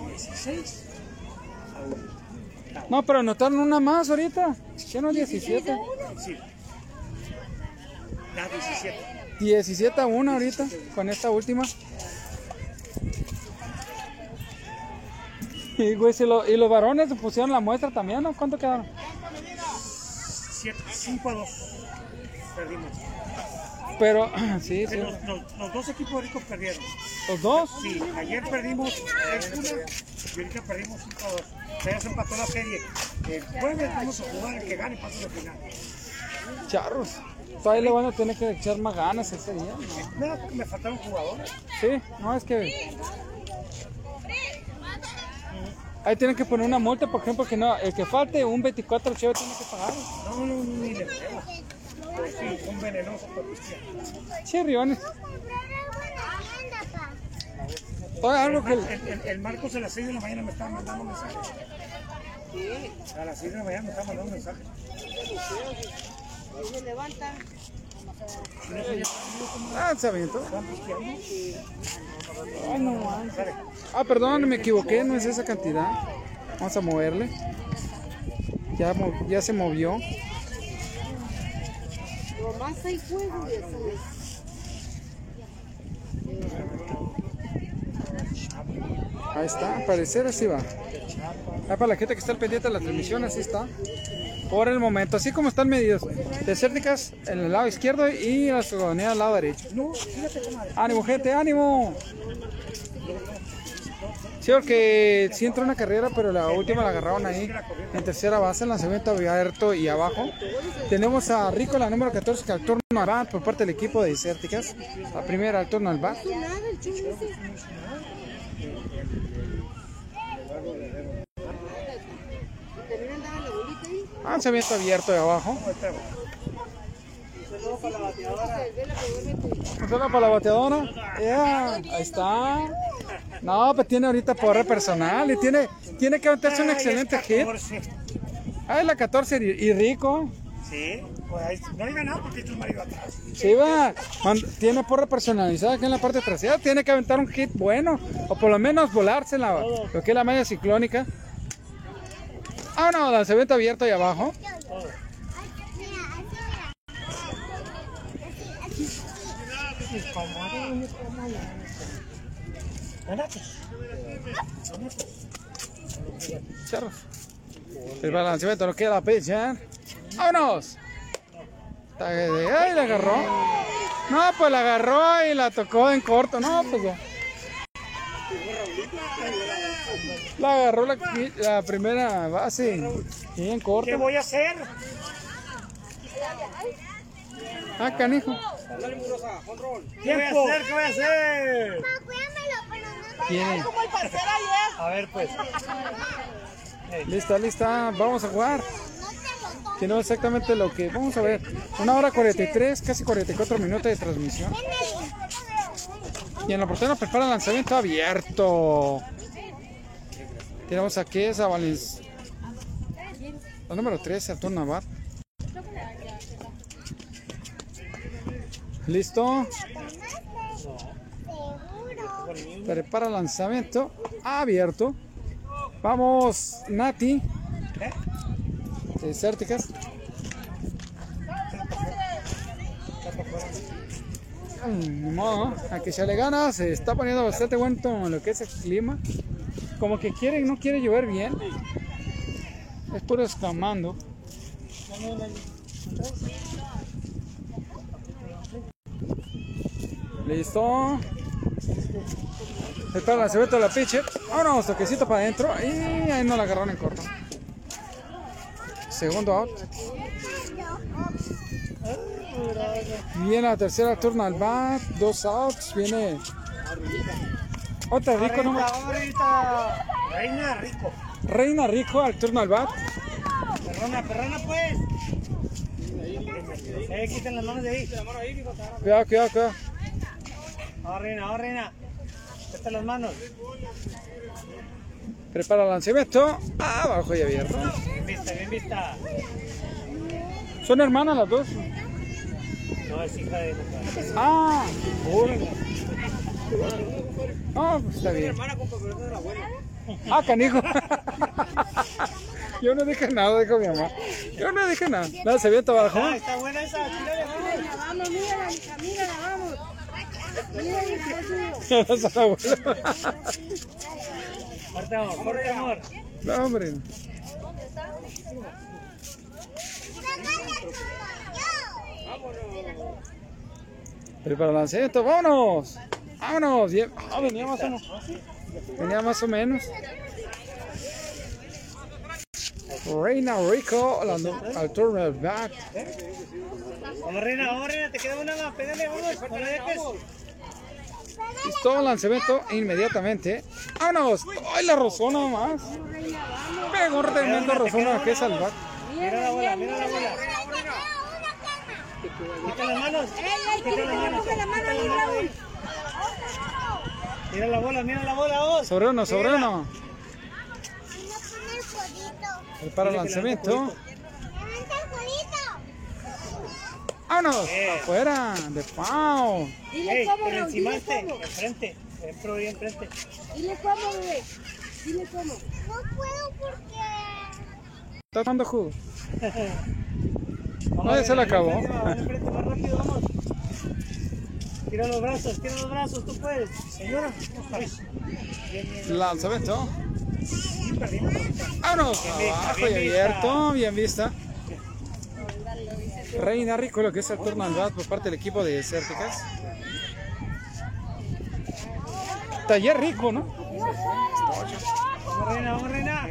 16. No, pero anotaron una más ahorita. ¿Qué no? 17. Sí. La 17. 17 a 1 ahorita con esta última. [laughs] Y, güey, si lo- y los varones pusieron la muestra también, ¿no? ¿Cuánto quedaron? 5 a 2. Perdimos. Pero, [clears throat] sí, sí. Los, los- los dos equipos ricos perdieron. Los dos. Sí, ayer perdimos 6 1 y ahorita perdimos 5 a 2. Ya se empató la serie. El jueves vamos a jugar el que gane pasa la final. Charros. Todavía le van a tener que echar más ganas ese día. ¿no? Me faltaron jugadores. Sí, no, es que. Ahí tienen que poner una multa, por ejemplo, que no, el que falte un 24 cheve tiene que pagar. No, no, ni le pego. Sí, un venenoso pistear. Sí, Riones. Algo que. El, el, el Marcos a las 6 de la mañana me estaba mandando mensajes. A las 6 de la mañana me estaba mandando mensajes. Ah, se aventó. Ah, perdón, me equivoqué, no es esa cantidad. Vamos a moverle. Ya, ya se movió. Ahí está, al parecer así va. Ah, para la gente que está al pendiente de la transmisión, así está. Por el momento, así como están medidos. Desérticas en el lado izquierdo y la ciudadanía al lado derecho. ¡Ánimo, gente! ¡Ánimo! Sí, porque sí entró una carrera, pero la última la agarraron ahí en tercera base, el lanzamiento abierto y abajo. Tenemos a Rico, la número 14, que al turno bat por parte del equipo de Desérticas. La primera al turno al bat. La. Lanzamiento abierto de abajo. Saludo para la bateadora. Yeah, ahí está. No, pues tiene ahorita poder personal y tiene, tiene que aventarse un excelente hit. 14. Ah, es la 14 y, rico. Sí, pues ahí no hay ganado porque el marido atrás. Sí, va. Tiene porra personalizada aquí en la parte trasera. Tiene que aventar un hit bueno. O por lo menos volarse en la, lo que es la malla ciclónica. Ah, no, lanzamiento abierto ahí abajo. Charros. El balanceamiento no queda pechar. ¡Vámonos! ¡Ay, la agarró! No, pues la agarró y la tocó en corto. No, pues ya. La agarró la, la primera base y en corto. ¿Qué voy a hacer? Ah, canijo. ¿Qué voy a hacer? ¿Qué voy a hacer? Tiene. Ayer. A ver, pues. Lista, lista. Vamos a jugar. Que no exactamente lo que. Vamos a ver. Una hora 43, casi 44 minutos de transmisión. Y en la nos prepara el lanzamiento abierto. Tenemos aquí esa Valens. La número 13, Arturo Navar. Listo. Prepara lanzamiento abierto. Vamos, Nati. Desérticas. Mm, Ni modo, a que se le gana, se está poniendo bastante bueno lo que es el clima. Como que quiere, no quiere llover bien. Es puro escamando. Listo. El lanzamiento de la pitcher. Vámonos, toquecito para adentro. Y ahí no la agarraron en corto. Segundo out. Viene la tercera turno al bat. Dos outs. Viene otra rico ahorita. Reina rico. Reina Rico al turno al bat. Perrona, perrona, pues. Eh, quiten las manos de ahí. Cuidado, cuidado, cuidado. Vamos, reina, vamos, reina. Quita las manos. Prepara el lanzamiento. Abajo y abierto. Bien vista, bien vista. ¿Son hermanas las dos? No, es hija de Ah, órale. No, pues está bien. Ah, canijo. Yo no dije nada, dijo mi mamá. Yo no dije nada. Nada, se viento abajo. Ah, está buena esa. tírale, vamos. Vamos, hija, mírala, vamos. Corte, amor. No, hombre. Prepara el lanzamiento, vámonos. Vámonos. Ah, venía más o menos. Venía más o menos. Reina Rico al, turno back. Vamos, reina, vamos, reina. Te queda una más. Pégale, vamos. No la dejes. Listo, lanzamiento inmediatamente. ¡Vámonos! ¡Ay, la rozona más! Pegó un tremendo rozona que es al back. Mira la bola, mira la bola. Quita las manos. Quita las manos. Quita las manos. Mira la bola, mira la bola, vos. Sobre uno, sobre uno. Prepara el lanzamiento. Levanta el jueguito. ¡Vámonos! Bien. ¡Afuera! ¡De pao! Dile Ey, cómo, por Raúl, encima dile este, cómo. enfrente. Enfrente, ahí enfrente. Dile cómo, bebé. Dile cómo. No puedo porque... Está tomando jugo. [laughs] No, ya se le acabó. enfrente, vamos, enfrente, más rápido, vamos. Tira los brazos, tira los brazos, tú puedes. Señora. Lanzamiento. ¡Vámonos! Abajo y bien abierto. Bien vista. Reina Rico, lo que es el turno al bat por parte del equipo de Cérticas. Taller rico, ¿no? Vamos, reina, vamos, reina.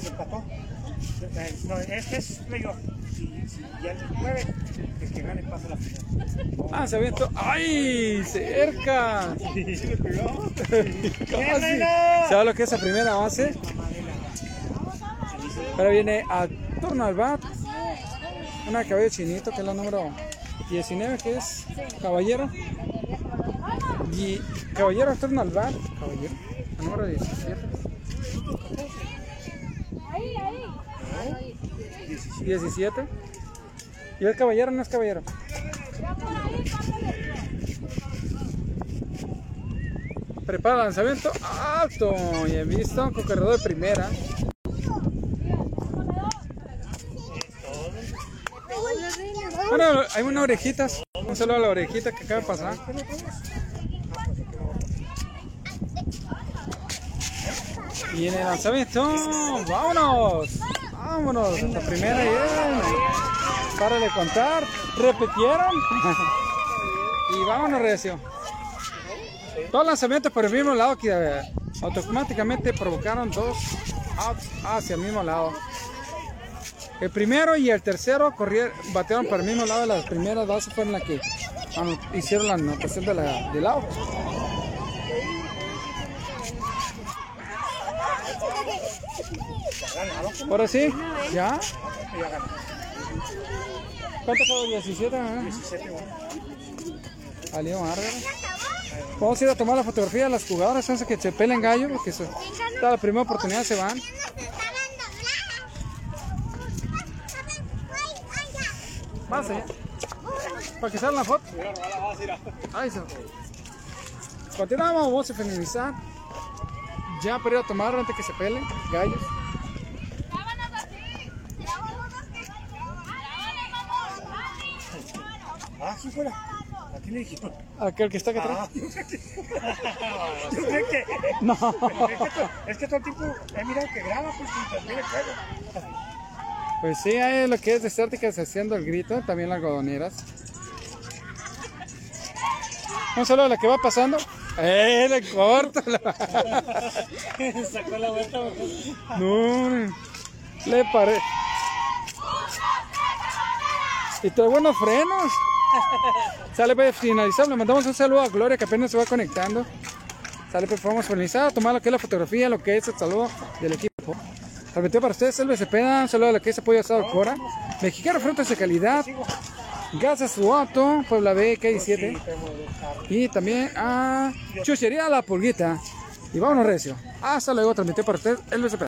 se empató. No, este es playoff. Si, si ya el 9, el que gane pasa la final. Lanzamiento. ¡Ay! ¡Cerca! ¿Sí le pegó? ¿Sabe lo que es la primera base? Ahora viene a turno al bat. Una caballo chinito que es la número 19 que es caballero. Y caballero al turno al bat. Caballero. La número 17. 17. Y el caballero no es caballero. Prepara lanzamiento. Alto. Y he visto con corredor de primera. Hay unas orejitas. Un saludo a la orejita que acaba de pasar. Y en el lanzamiento, vámonos, vámonos, hasta primera bien. Para de contar, repitieron. y vámonos, recio. Dos lanzamientos por el mismo lado que eh, automáticamente provocaron dos outs hacia el mismo lado. El primero y el tercero corrieron, batearon por el mismo lado. Las primeras dos fueron las que hicieron la anotación de la, del out. Ahora sí, ya. ¿Cuánto quedó? 17, ¿eh? 17, Salió bárbaro. Vamos a ir a tomar la fotografía de las jugadoras antes que se pelen gallo, porque se, la primera oportunidad se van. Más allá. Para que salga la foto. Ahí está. Continuamos, vamos a finalizar. Ya para ir a tomar antes que se pelen gallos. Ah, sí fuera. ¿A quién le dijeron? Aquel que está acá atrás. [laughs] Que, No. es que, todo el tiempo he mirado que graba, pues, y también. Pues sí, hay lo que es desérticas haciendo el grito, también las algodoneras. Un saludo a la que va pasando. ¡Eh, le corto! [laughs] Sacó la vuelta. No, le paré. Y trae buenos frenos. Sale para finalizar. Le mandamos un saludo a Gloria que apenas se va conectando. Sale pues vamos a finalizar, a tomar lo que es la fotografía, lo que es el saludo del equipo. Transmitió para ustedes Elvis Cepeda, un saludo a lo que es apoyo asado Cora. Mexicano frutas de calidad. Gas su auto, Puebla B, Sí, K7. tenemos dos carros. Y también a Chuchería La Pulguita. Y vámonos recio. Hasta luego, transmitió para usted el BCP.